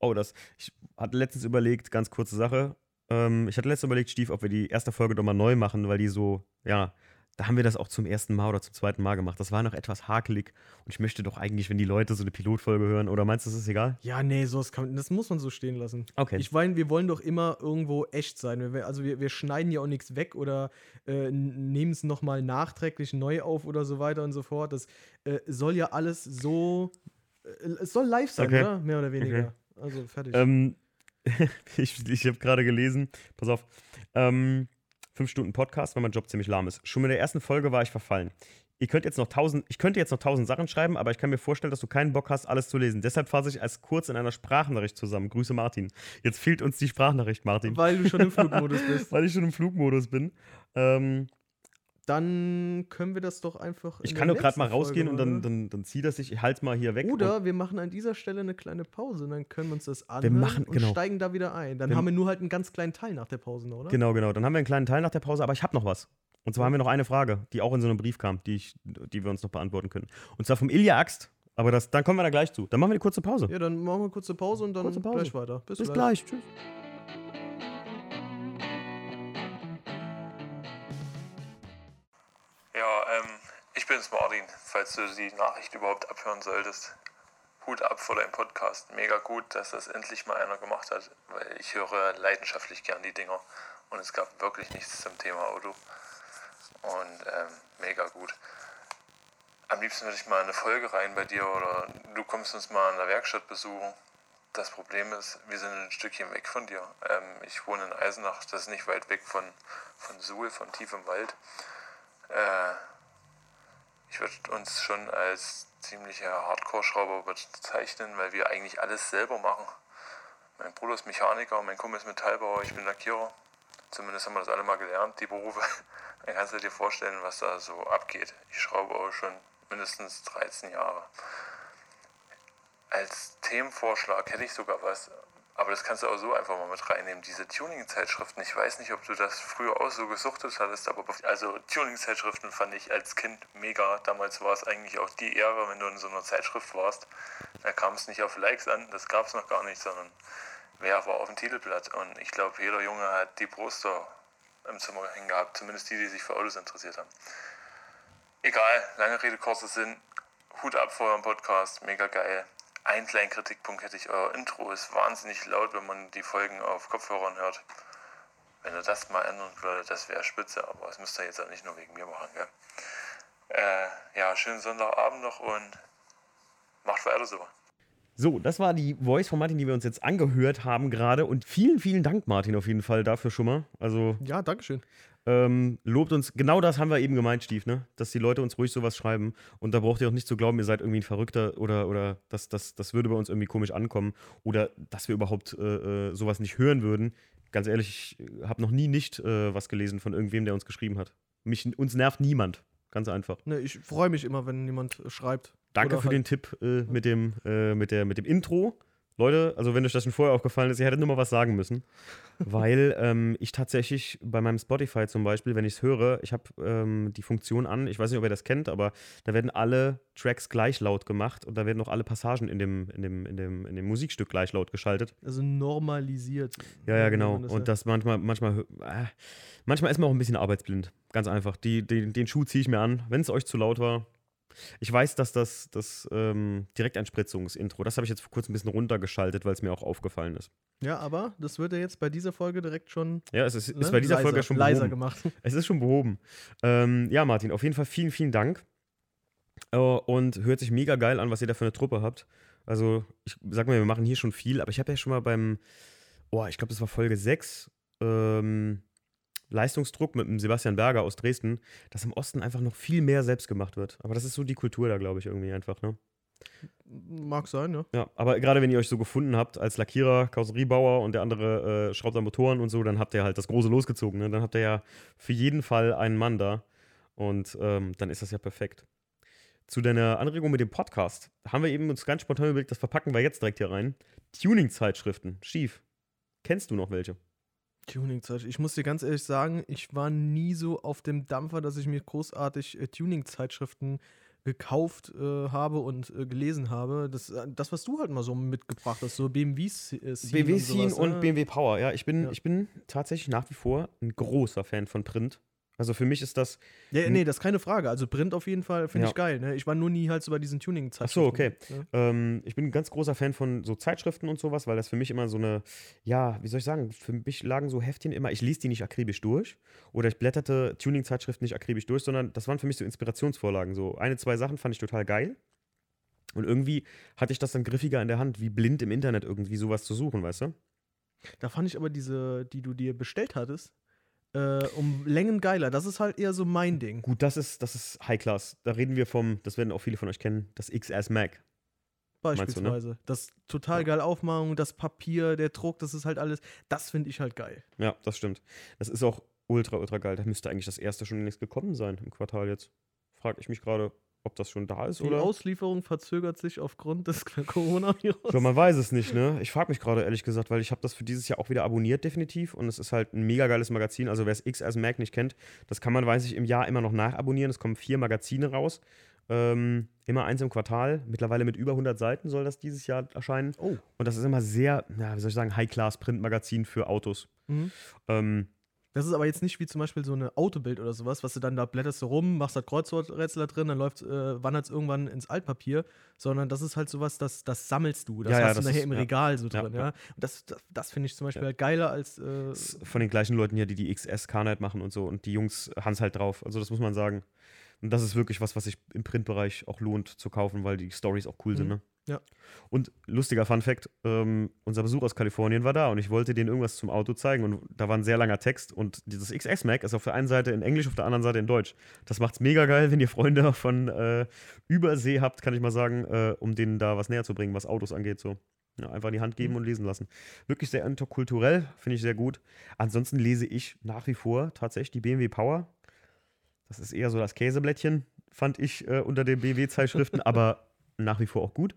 Oh, das. Ich hatte letztens überlegt, ganz kurze Sache. Ähm, ich hatte letztens überlegt, Stief, ob wir die erste Folge doch mal neu machen, weil die so, ja, da haben wir das auch zum ersten Mal oder zum zweiten Mal gemacht. Das war noch etwas hakelig und ich möchte doch eigentlich, wenn die Leute so eine Pilotfolge hören, oder meinst du, das ist egal? Ja, nee, sowas kann, das muss man so stehen lassen. Okay. Ich meine, wir wollen doch immer irgendwo echt sein. Wir, also wir, wir schneiden ja auch nichts weg oder äh, nehmen es nochmal nachträglich neu auf oder so weiter und so fort. Das äh, soll ja alles so. Äh, es soll live sein, Okay. oder? Mehr oder weniger. Okay. Also fertig. Ähm, [LAUGHS] ich ich habe gerade gelesen, pass auf, ähm, fünf Stunden Podcast, weil mein Job ziemlich lahm ist. Schon mit der ersten Folge war ich verfallen. Ihr könnt jetzt noch tausend, ich könnte jetzt noch tausend Sachen schreiben, aber ich kann mir vorstellen, dass du keinen Bock hast, alles zu lesen. Deshalb fasse ich als kurz in einer Sprachnachricht zusammen. Grüße Martin. Jetzt fehlt uns die Sprachnachricht, Martin. Weil du schon im [LAUGHS] Flugmodus bist. Weil ich schon im Flugmodus bin. Ähm, Dann können wir das doch einfach. ich kann doch gerade mal rausgehen Folge und dann, dann, dann zieh das ich, ich halte mal hier weg. Oder wir machen an dieser Stelle eine kleine Pause und dann können wir uns das anhören machen- und genau. steigen da wieder ein. Dann Wir- haben wir nur halt einen ganz kleinen Teil nach der Pause, oder? Genau, genau. Dann haben wir einen kleinen Teil nach der Pause, aber ich habe noch was. Und zwar haben wir noch eine Frage, die auch in so einem Brief kam, die, ich, die wir uns noch beantworten können. Und zwar vom Ilja Axt. Aber das, dann kommen wir da gleich zu. Dann machen wir eine kurze Pause. Ja, dann machen wir kurze Pause und dann Pause. gleich weiter. Bis, Bis gleich. gleich. Tschüss. Ich bin's Martin, falls du die Nachricht überhaupt abhören solltest. Hut ab vor deinem Podcast. Mega gut, dass das endlich mal einer gemacht hat, weil ich höre leidenschaftlich gern die Dinger und es gab wirklich nichts zum Thema Auto. Und ähm, mega gut. Am liebsten würde ich mal eine Folge rein bei dir oder du kommst uns mal in der Werkstatt besuchen. Das Problem ist, wir sind ein Stückchen weg von dir. Ähm, ich wohne in Eisenach, das ist nicht weit weg von, von Suhl, von tief im Wald. Äh, ich würde uns schon als ziemliche Hardcore-Schrauber bezeichnen, weil wir eigentlich alles selber machen. Mein Bruder ist Mechaniker, mein Kumpel ist Metallbauer, ich bin Lackierer. Zumindest haben wir das alle mal gelernt, die Berufe. [LAUGHS] Dann kannst du dir vorstellen, was da so abgeht. Ich schraube auch schon mindestens 13 Jahre. als Themenvorschlag hätte ich sogar was. Aber das kannst du auch so einfach mal mit reinnehmen. Diese Tuning-Zeitschriften, ich weiß nicht, ob du das früher auch so gesuchtet hattest, aber also Tuning-Zeitschriften fand ich als Kind mega. Damals war es eigentlich auch die Ehre, wenn du in so einer Zeitschrift warst. Da kam es nicht auf Likes an, das gab es noch gar nicht, sondern wer war auf dem Titelblatt. Und ich glaube, jeder Junge hat die Poster im Zimmer hängen gehabt, zumindest die, die sich für Autos interessiert haben. Egal, lange Rede, kurzer Sinn. Hut ab vor eurem Podcast, mega geil. Ein kleinen Kritikpunkt hätte ich, euer Intro ist wahnsinnig laut, wenn man die Folgen auf Kopfhörern hört. Wenn ihr das mal ändern würdet, das wäre spitze, aber das müsst ihr jetzt auch nicht nur wegen mir machen, gell? Äh, ja, schönen Sonntagabend noch und macht weiter so. So, das war die Voice von Martin, die wir uns jetzt angehört haben gerade. Und vielen, vielen Dank, Martin, auf jeden Fall dafür schon mal. Also, Ja, Dankeschön. Ähm, lobt uns. Genau das haben wir eben gemeint, Stief, ne? Dass die Leute uns ruhig sowas schreiben. Und da braucht ihr auch nicht zu glauben, ihr seid irgendwie ein Verrückter oder, oder das, das, das würde bei uns irgendwie komisch ankommen. Oder dass wir überhaupt äh, äh, sowas nicht hören würden. Ganz ehrlich, ich habe noch nie nicht äh, was gelesen von irgendwem, der uns geschrieben hat. Mich, uns nervt niemand. Ganz einfach. Ne, ich freue mich immer, wenn jemand äh, schreibt. Danke Oder für halt- den Tipp äh, mit, dem, äh, mit, der, mit dem Intro. Leute, also wenn euch das schon vorher aufgefallen ist, ihr hättet nur mal was sagen müssen. [LAUGHS] Weil ähm, ich tatsächlich bei meinem Spotify zum Beispiel, wenn ich es höre, ich habe ähm, die Funktion an, ich weiß nicht, ob ihr das kennt, aber da werden alle Tracks gleich laut gemacht und da werden auch alle Passagen in dem, in dem, in dem, in dem Musikstück gleich laut geschaltet. Also normalisiert. Ja, ja, genau. Und das manchmal, manchmal, äh, manchmal ist man auch ein bisschen arbeitsblind. Ganz einfach. Die, die, den Schuh ziehe ich mir an, wenn es euch zu laut war. Ich weiß, dass das, das ähm, Direkteinspritzungsintro, das habe ich jetzt vor kurzem ein bisschen runtergeschaltet, weil es mir auch aufgefallen ist. Ja, aber das wird ja jetzt bei dieser Folge direkt schon Ja, es ist, ist ne, bei dieser leiser, Folge schon leiser behoben. gemacht. [LAUGHS] Es ist schon behoben. Ähm, ja, Martin, auf jeden Fall vielen, vielen Dank. Äh, und hört sich mega geil an, was ihr da für eine Truppe habt. Also, ich sag mal, wir machen hier schon viel, aber ich habe ja schon mal beim, oh, ich glaube, das war Folge 6, ähm, Leistungsdruck mit dem Sebastian Berger aus Dresden, dass im Osten einfach noch viel mehr selbst gemacht wird. Aber das ist so die Kultur da, glaube ich, irgendwie einfach, ne? Mag sein, ja. Ja, aber gerade wenn ihr euch so gefunden habt als Lackierer, Karosseriebauer und der andere äh, schraubt an Motoren und so, dann habt ihr halt das Große losgezogen. Ne? Dann habt ihr ja für jeden Fall einen Mann da. Und ähm, dann ist das ja perfekt. Zu deiner Anregung mit dem Podcast haben wir eben uns ganz spontan überlegt, das verpacken wir jetzt direkt hier rein. Tuning-Zeitschriften. Schief. Kennst du noch welche? Tuning-Zeit. Ich muss dir ganz ehrlich sagen, ich war nie so auf dem Dampfer, dass ich mir großartig äh, Tuning-Zeitschriften gekauft äh, habe und äh, gelesen habe. Das, äh, das, was du halt mal so mitgebracht hast, so BMWs. Äh, Scene BMW und Scene sowas, und ne? BMW Power. Ja, ich bin, Ja. ich bin tatsächlich nach wie vor ein großer Fan von Print. Also für mich ist das Ja, nee, das ist keine Frage. Also Print auf jeden Fall finde Ja. ich geil. Ne? Ich war nur nie halt so bei diesen tuning Ach so, okay. Ne? Ähm, ich bin ein ganz großer Fan von so Zeitschriften und sowas, weil das für mich immer so eine, ja, wie soll ich sagen, für mich lagen so Heftchen immer, ich lese die nicht akribisch durch oder ich blätterte Tuning-Zeitschriften nicht akribisch durch, sondern das waren für mich so Inspirationsvorlagen. So eine, zwei Sachen fand ich total geil. Und irgendwie hatte ich das dann griffiger in der Hand, wie blind im Internet irgendwie sowas zu suchen, weißt du? Da fand ich aber diese, die du dir bestellt hattest, äh, um Längen geiler. Das ist halt eher so mein Ding. Gut, das ist, das ist High Class. Da reden wir vom, das werden auch viele von euch kennen, das XS Mac. Meinst du, ne? Beispielsweise. Das total geil Aufmachung, das Papier, der Druck, das ist halt alles. Das finde ich halt geil. Ja, das stimmt. Das ist auch ultra, ultra geil. Da müsste eigentlich das erste schon längst gekommen sein im Quartal jetzt. Frag ich mich gerade, ob das schon da ist Die oder. Auslieferung verzögert sich aufgrund des [LAUGHS] Coronavirus. Ja, man weiß es nicht, ne? Ich frage mich gerade ehrlich gesagt, weil ich habe das für dieses Jahr auch wieder abonniert, definitiv. Und es ist halt ein mega geiles Magazin. Also wer es XS Mac nicht kennt, das kann man, weiß ich, im Jahr immer noch nachabonnieren. Es kommen vier Magazine raus. Ähm, immer eins im Quartal. Mittlerweile mit über 100 Seiten soll das dieses Jahr erscheinen. Oh. Und das ist immer sehr, ja, wie soll ich sagen, High-Class-Print-Magazin für Autos. Mhm. Ähm, Das ist aber jetzt nicht wie zum Beispiel so eine Autobild oder sowas, was du dann da blätterst du rum, machst das Kreuzworträtsel da drin, dann läuft, äh, wandert es irgendwann ins Altpapier, sondern das ist halt sowas, das, das sammelst du. Das Ja, ja, hast das du nachher ist- im ja. Regal so Ja, drin, ja. ja. Und das, das, das finde ich zum Beispiel Ja. halt geiler als. Äh, von den gleichen Leuten hier, die die XS Carnight machen und so. Und die Jungs haben es halt drauf. Also das muss man sagen. Und das ist wirklich was, was sich im Printbereich auch lohnt zu kaufen, weil die Stories auch cool sind. Mhm. Ne? Ja. Und lustiger Fun Fact: ähm, Unser Besuch aus Kalifornien war da und ich wollte denen irgendwas zum Auto zeigen und da war ein sehr langer Text und dieses XS Mac ist auf der einen Seite in Englisch, auf der anderen Seite in Deutsch. Das macht's mega geil, wenn ihr Freunde [LAUGHS] von äh, Übersee habt, kann ich mal sagen, äh, um denen da was näher zu bringen, was Autos angeht. So. Ja, einfach in die Hand geben Mhm. und lesen lassen. Wirklich sehr interkulturell, finde ich sehr gut. Ansonsten lese ich nach wie vor tatsächlich die BMW Power. Das ist eher so das Käseblättchen, fand ich äh, unter den BMW-Zeitschriften, [LAUGHS] aber nach wie vor auch gut.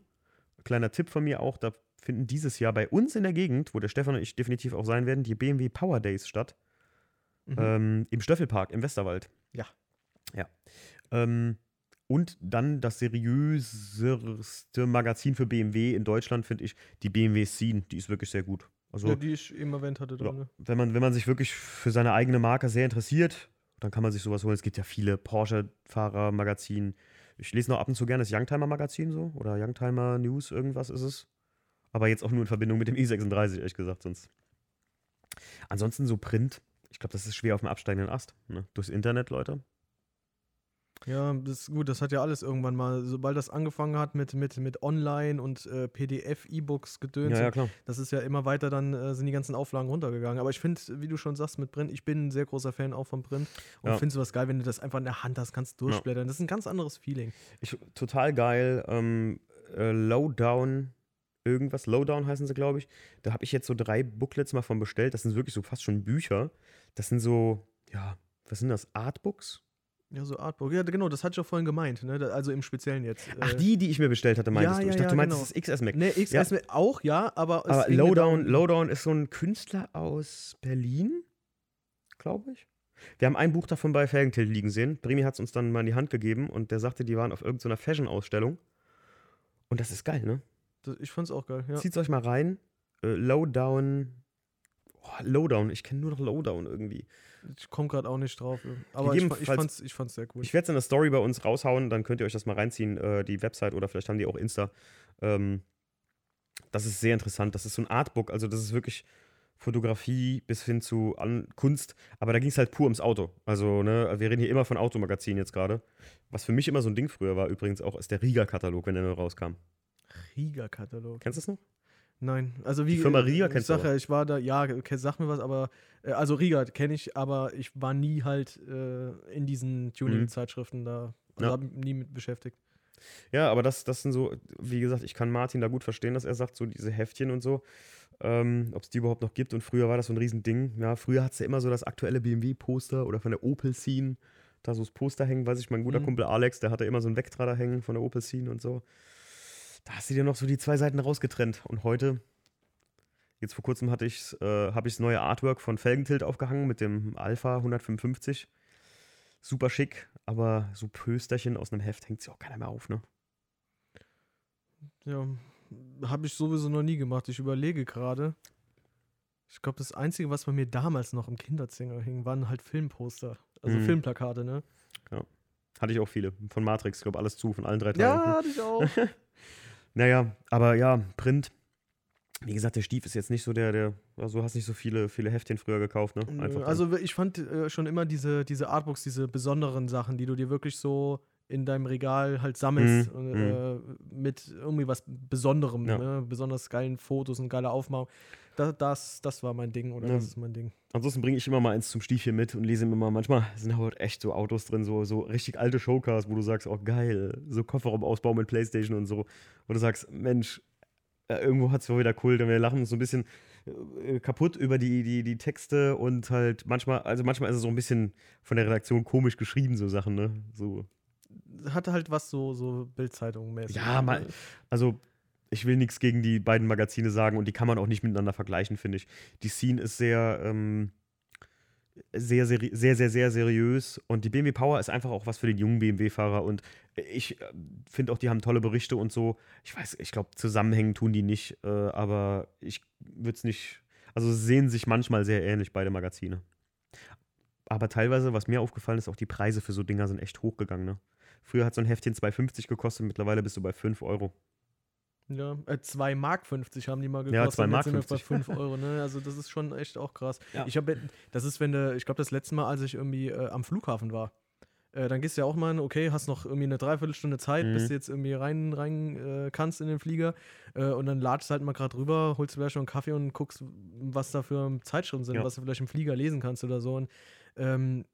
Kleiner Tipp von mir auch, da finden dieses Jahr bei uns in der Gegend, wo der Stefan und ich definitiv auch sein werden, die BMW Power Days statt. Mhm. Ähm, Im Stöffelpark im Westerwald. Ja. Ja. Ähm, und dann das seriöseste Magazin für BMW in Deutschland, finde ich, die BMW Scene. Die ist wirklich sehr gut. Also, ja, die ich im Event hatte. Dann, ne? wenn, man, wenn man sich wirklich für seine eigene Marke sehr interessiert, dann kann man sich sowas holen. Es gibt ja viele Porsche-Fahrer-Magazine. Ich lese noch ab und zu gerne das Youngtimer-Magazin so oder Youngtimer News, irgendwas ist es. Aber jetzt auch nur in Verbindung mit dem i36, ehrlich gesagt, sonst. Ansonsten so Print. Ich glaube, das ist schwer auf dem absteigenden Ast. Ne? Durchs Internet, Leute. Ja, das ist gut, das hat ja alles irgendwann mal, sobald das angefangen hat mit, mit, mit Online und äh, PDF, E-Books gedöns, Ja, ja, klar. das ist ja immer weiter, dann äh, sind die ganzen Auflagen runtergegangen. Aber ich finde, wie du schon sagst, mit Print, ich bin ein sehr großer Fan auch von Print und Ja. finde sowas geil, wenn du das einfach in der Hand hast, kannst durchblättern. Das ist ein ganz anderes Feeling. Ich, total geil. Ähm, äh, Lowdown, irgendwas. Lowdown heißen sie, glaube ich. Da habe ich jetzt so drei Booklets mal von bestellt. Das sind wirklich so fast schon Bücher. Das sind so, ja, was sind das? Artbooks? Ja, so Artbook. Ja, genau, das hatte ich auch vorhin gemeint, ne? Also im Speziellen jetzt. Ach, Äh, die, die ich mir bestellt hatte, meintest ja, du? ja, Ich dachte, ja, du meinst, genau. das ist XS Mac. Ne, XS auch, ja, aber. Aber Lowdown, Lowdown ist so ein Künstler aus Berlin, glaube ich. Wir haben ein Buch davon bei Felgentilt liegen sehen. Brimi hat es uns dann mal in die Hand gegeben und der sagte, die waren auf irgendeiner Fashion-Ausstellung. Und das ist geil, ne? Das, ich fand's auch geil, ja. Zieht's euch mal rein. Äh, Lowdown. Oh, Lowdown. Ich kenne nur noch Lowdown irgendwie. Ich komme gerade auch nicht drauf. Aber ich, ich, fand's, ich fand's sehr cool. Ich werde es in der Story bei uns raushauen, dann könnt ihr euch das mal reinziehen, äh, die Website oder vielleicht haben die auch Insta. Ähm, das ist sehr interessant. Das ist so ein Artbook, also das ist wirklich Fotografie bis hin zu an Kunst, aber da ging es halt pur ums Auto. Also, ne, wir reden hier immer von Automagazin jetzt gerade. Was für mich immer so ein Ding früher war, übrigens auch, ist der Riga-Katalog, wenn der neu rauskam. Riga-Katalog. Kennst du das noch? Nein, also wie Die Firma Riga ich kennst du sag ja, ich war da, ja, okay, sag mir was, aber äh, also Riga kenne ich, aber ich war nie halt äh, in diesen Tuning-Zeitschriften da, also Ja. hab mich nie mit beschäftigt. Ja, aber das, das sind so, wie gesagt, ich kann Martin da gut verstehen, dass er sagt, so diese Heftchen und so, ähm, ob es die überhaupt noch gibt. Und früher war das so ein Riesending. Ja, früher hat es ja immer so das aktuelle BMW-Poster oder von der Opel Scene, da so das Poster hängen, weiß ich, mein guter Mhm. Kumpel Alex, der hatte immer so ein Vectra da hängen von der Opel Scene und so. Da hast du dir noch so die zwei Seiten rausgetrennt. Und heute, jetzt vor kurzem hatte ich's, äh, habe ich das neue Artwork von Felgentilt aufgehangen mit dem Alpha 155. Super schick, aber so Pösterchen aus einem Heft hängt sich auch keiner mehr auf, ne? Ja, habe ich sowieso noch nie gemacht. Ich überlege gerade. Ich glaube, das Einzige, was bei mir damals noch im Kinderzimmer hing, waren halt Filmposter. Also Mhm. Filmplakate, ne? Hatte ich auch viele. Von Matrix, ich glaube, alles zu, von allen drei Teilen. Ja, hatte ich auch. [LAUGHS] Naja, aber ja, Print. Wie gesagt, der Stief ist jetzt nicht so der, der, also hast nicht so viele, viele Heftchen früher gekauft, ne? Einfach also ich fand äh, schon immer diese, diese Artbooks, diese besonderen Sachen, die du dir wirklich so in deinem Regal halt sammelst, Mhm, und, äh, mit irgendwie was Besonderem, Ja. ne? besonders geilen Fotos und geile Aufmachung. Da, das, das war mein Ding oder Ja. das ist mein Ding. Ansonsten bringe ich immer mal eins zum Stiefchen mit und lese immer mal. Manchmal sind halt echt so Autos drin, so, so richtig alte Showcars, wo du sagst, oh geil, so Kofferraumausbau mit Playstation und so. Wo du sagst, Mensch, äh, irgendwo hat es wohl wieder Kult und wir lachen uns so ein bisschen äh, kaputt über die, die, die Texte und halt manchmal, also manchmal ist es so ein bisschen von der Redaktion komisch geschrieben, so Sachen, ne? So. Hatte halt was so, so Bildzeitung-mäßig. Ja, mal, also ich will nichts gegen die beiden Magazine sagen und die kann man auch nicht miteinander vergleichen, finde ich. Die Scene ist sehr, ähm, sehr, seri sehr, sehr, sehr seriös und die BMW Power ist einfach auch was für den jungen BMW-Fahrer und ich äh, finde auch, die haben tolle Berichte und so. Ich weiß, ich glaube, zusammenhängen tun die nicht, äh, aber ich würde es nicht, also sehen sich manchmal sehr ähnlich, beide Magazine. Aber teilweise, was mir aufgefallen ist, auch die Preise für so Dinger sind echt hochgegangen, ne? Früher hat so ein Heftchen 2,50 gekostet, mittlerweile bist du bei 5 Euro. Ja, äh, 2 Mark 50 haben die mal gekostet. Ja, 2 und Mark jetzt sind wir bei 50. 5 Euro, ne? Also das ist schon echt auch krass. Ja. Ich habe, das ist, wenn du, ich glaube, das letzte Mal, als ich irgendwie äh, am Flughafen war, äh, dann gehst du ja auch mal, okay, hast noch irgendwie eine Dreiviertelstunde Zeit, bis Mhm. du jetzt irgendwie rein, rein äh, kannst in den Flieger äh, und dann ladest du halt mal gerade rüber, holst vielleicht noch einen Kaffee und guckst, was da für Zeitschriften sind, Ja. was du vielleicht im Flieger lesen kannst oder so. Und ähm,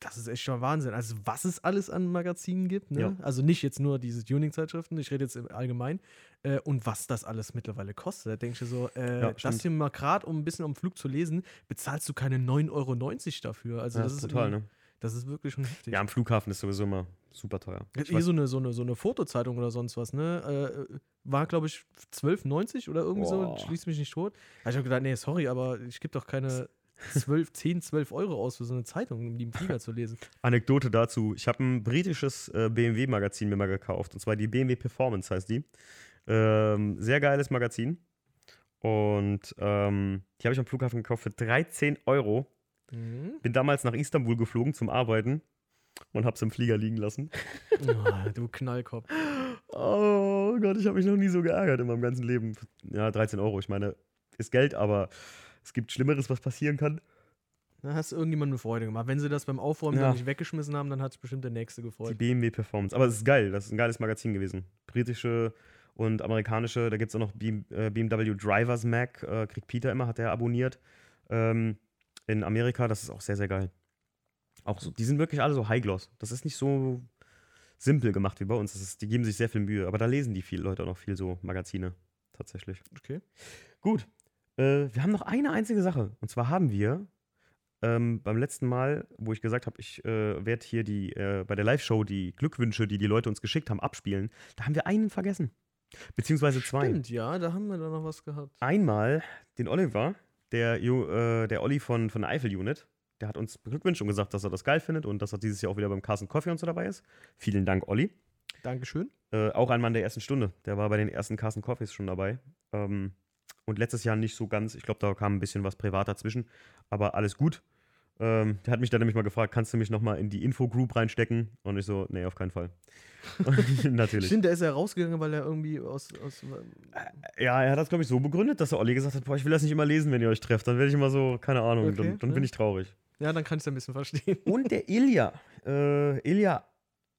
das ist echt schon Wahnsinn. Also, was es alles an Magazinen gibt, ne? Ja. Also nicht jetzt nur diese Tuning-Zeitschriften, ich rede jetzt im Allgemeinen. Äh, und was das alles mittlerweile kostet. Da denke ich so, äh, Ja, das hier mal gerade, um ein bisschen am Flug zu lesen, bezahlst du keine 9,90 Euro dafür. Also Ja, das ist total, ne? Das ist wirklich schon heftig. Ja, am Flughafen ist sowieso immer super teuer. Ich Hier weiß- so eine, so, eine, so eine Fotozeitung oder sonst was, ne? Äh, war, glaube ich, 12,90 oder irgendwie Boah. so. Schließt mich nicht tot. Da ich hab gedacht, nee, sorry, aber ich gebe doch keine 12, 10, 12 Euro aus für so eine Zeitung, um die im Flieger zu lesen. [LAUGHS] Anekdote dazu. Ich habe ein britisches äh, BMW-Magazin mir mal gekauft. Und zwar die BMW Performance heißt die. Ähm, sehr geiles Magazin. Und ähm, die habe ich am Flughafen gekauft für 13 Euro. Mhm. Bin damals nach Istanbul geflogen zum Arbeiten und habe es im Flieger liegen lassen. [LAUGHS] Oh, du Knallkopf. Oh Gott, ich habe mich noch nie so geärgert in meinem ganzen Leben. Ja, 13 Euro. Ich meine, ist Geld, aber es gibt Schlimmeres, was passieren kann. Da hast du irgendjemandem eine Freude gemacht. Wenn sie das beim Aufräumen Ja. dann nicht weggeschmissen haben, dann hat sich bestimmt der Nächste Die gefreut. BMW Performance. Aber es ist geil. Das ist ein geiles Magazin gewesen. Britische und amerikanische. Da gibt es auch noch B äh, BMW Drivers Mag. Äh, kriegt Peter immer, hat er abonniert. Ähm, in Amerika. Das ist auch sehr, sehr geil. Auch so, die sind wirklich alle so High-Gloss. Das ist nicht so simpel gemacht wie bei uns. Ist, die geben sich sehr viel Mühe. Aber da lesen die viele Leute auch noch viel so Magazine. Tatsächlich. Okay. Gut. Äh, wir haben noch eine einzige Sache. Und zwar haben wir ähm, beim letzten Mal, wo ich gesagt habe, ich äh, werde hier die, äh, bei der Live-Show die Glückwünsche, die die Leute uns geschickt haben, abspielen, da haben wir einen vergessen. Beziehungsweise zwei. Stimmt, ja, da haben wir da noch was gehabt. Einmal den Oliver, der, äh, der Olli von, von der Eifel-Unit. Der hat uns beglückwünscht und gesagt, dass er das geil findet und dass er dieses Jahr auch wieder beim Carsten Coffee und so dabei ist. Vielen Dank, Olli. Dankeschön. Äh, auch ein Mann der ersten Stunde. Der war bei den ersten Carsten Coffees schon dabei. Ähm, und letztes Jahr nicht so ganz. Ich glaube, da kam ein bisschen was privat dazwischen. Aber alles gut. Ähm, der hat mich dann nämlich mal gefragt, kannst du mich nochmal in die Infogroup reinstecken? Und ich so, nee, auf keinen Fall. [LAUGHS] [LAUGHS] Natürlich. Stimmt, der ist ja rausgegangen, weil er irgendwie aus. aus Ja, er hat das, glaube ich, so begründet, dass der Olli gesagt hat, boah, ich will das nicht immer lesen, wenn ihr euch trefft. Dann werde ich immer so, keine Ahnung, Okay, dann, dann ja. bin ich traurig. ja, dann kann ich es ein bisschen verstehen. Und der Ilja. Äh, Ilja,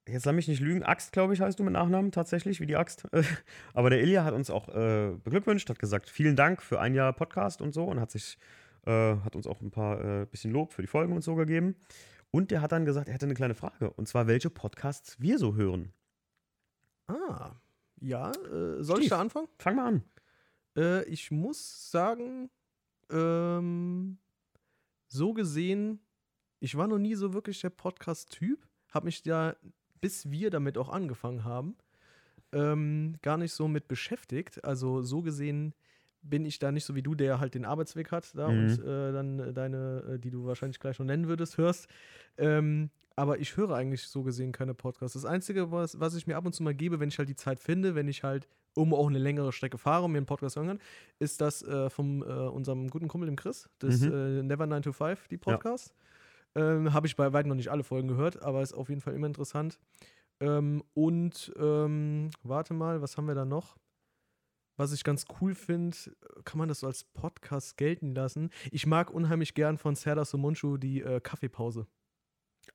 jetzt lass mich nicht lügen, Axt, glaube ich, heißt du mit Nachnamen tatsächlich, wie die Axt. [LAUGHS] Aber der Ilja hat uns auch äh, beglückwünscht, hat gesagt, vielen Dank für ein Jahr Podcast und so und hat sich, äh, hat uns auch ein paar äh, bisschen Lob für die Folgen und so gegeben. Und der hat dann gesagt, er hätte eine kleine Frage. Und zwar, welche Podcasts wir so hören. Ah, ja, äh, soll ich Steve. da anfangen? Fang mal an. Äh, ich muss sagen, ähm, so gesehen, ich war noch nie so wirklich der Podcast-Typ. Hab mich ja, bis wir damit auch angefangen haben, ähm, gar nicht so mit beschäftigt. Also so gesehen bin ich da nicht so wie du, der halt den Arbeitsweg hat da Mhm. und äh, dann deine, äh, die du wahrscheinlich gleich noch nennen würdest, hörst. Ähm, aber ich höre eigentlich so gesehen keine Podcasts. Das Einzige, was, was ich mir ab und zu mal gebe, wenn ich halt die Zeit finde, wenn ich halt um auch eine längere Strecke fahre und mir einen Podcast hören kann, ist das äh, von äh, unserem guten Kumpel, dem Chris, das Mhm. äh, Never 9 to 5, die Podcast. Ähm, Habe ich bei weitem noch nicht alle Folgen gehört, aber ist auf jeden Fall immer interessant. Ähm, und ähm, warte mal, was haben wir da noch? Was ich ganz cool finde, kann man das so als Podcast gelten lassen. Ich mag unheimlich gern von Serdar Somuncu die äh, Kaffeepause.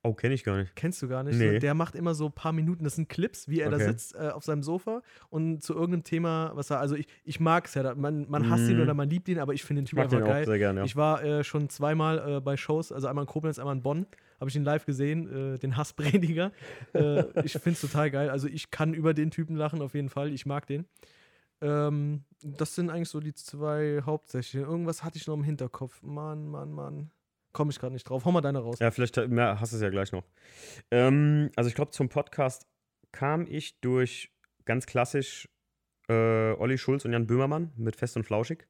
Oh, kenne ich gar nicht. Kennst du gar nicht? Nee. So, der macht immer so ein paar Minuten, das sind Clips, wie er da Okay. sitzt äh, auf seinem Sofa und zu irgendeinem Thema, was er, also ich, ich mag Serdar, man, man hasst ihn Mhm. oder man liebt ihn, aber ich finde den Ich Typ einfach geil. sehr gerne, ja. Ich war äh, schon zweimal äh, bei Shows, also einmal in Koblenz, einmal in Bonn, habe ich ihn live gesehen, äh, den Hassprediger. [LAUGHS] äh, ich finde es total geil. Also ich kann über den Typen lachen, auf jeden Fall. Ich mag den. Ähm, das sind eigentlich so die zwei hauptsächlichen. Irgendwas hatte ich noch im Hinterkopf. Mann, Mann, Mann. Komme ich gerade nicht drauf. Hau mal deine raus. Ja, vielleicht na, hast du es ja gleich noch. Ähm, also ich glaube, zum Podcast kam ich durch ganz klassisch äh, Olli Schulz und Jan Böhmermann mit Fest und Flauschig.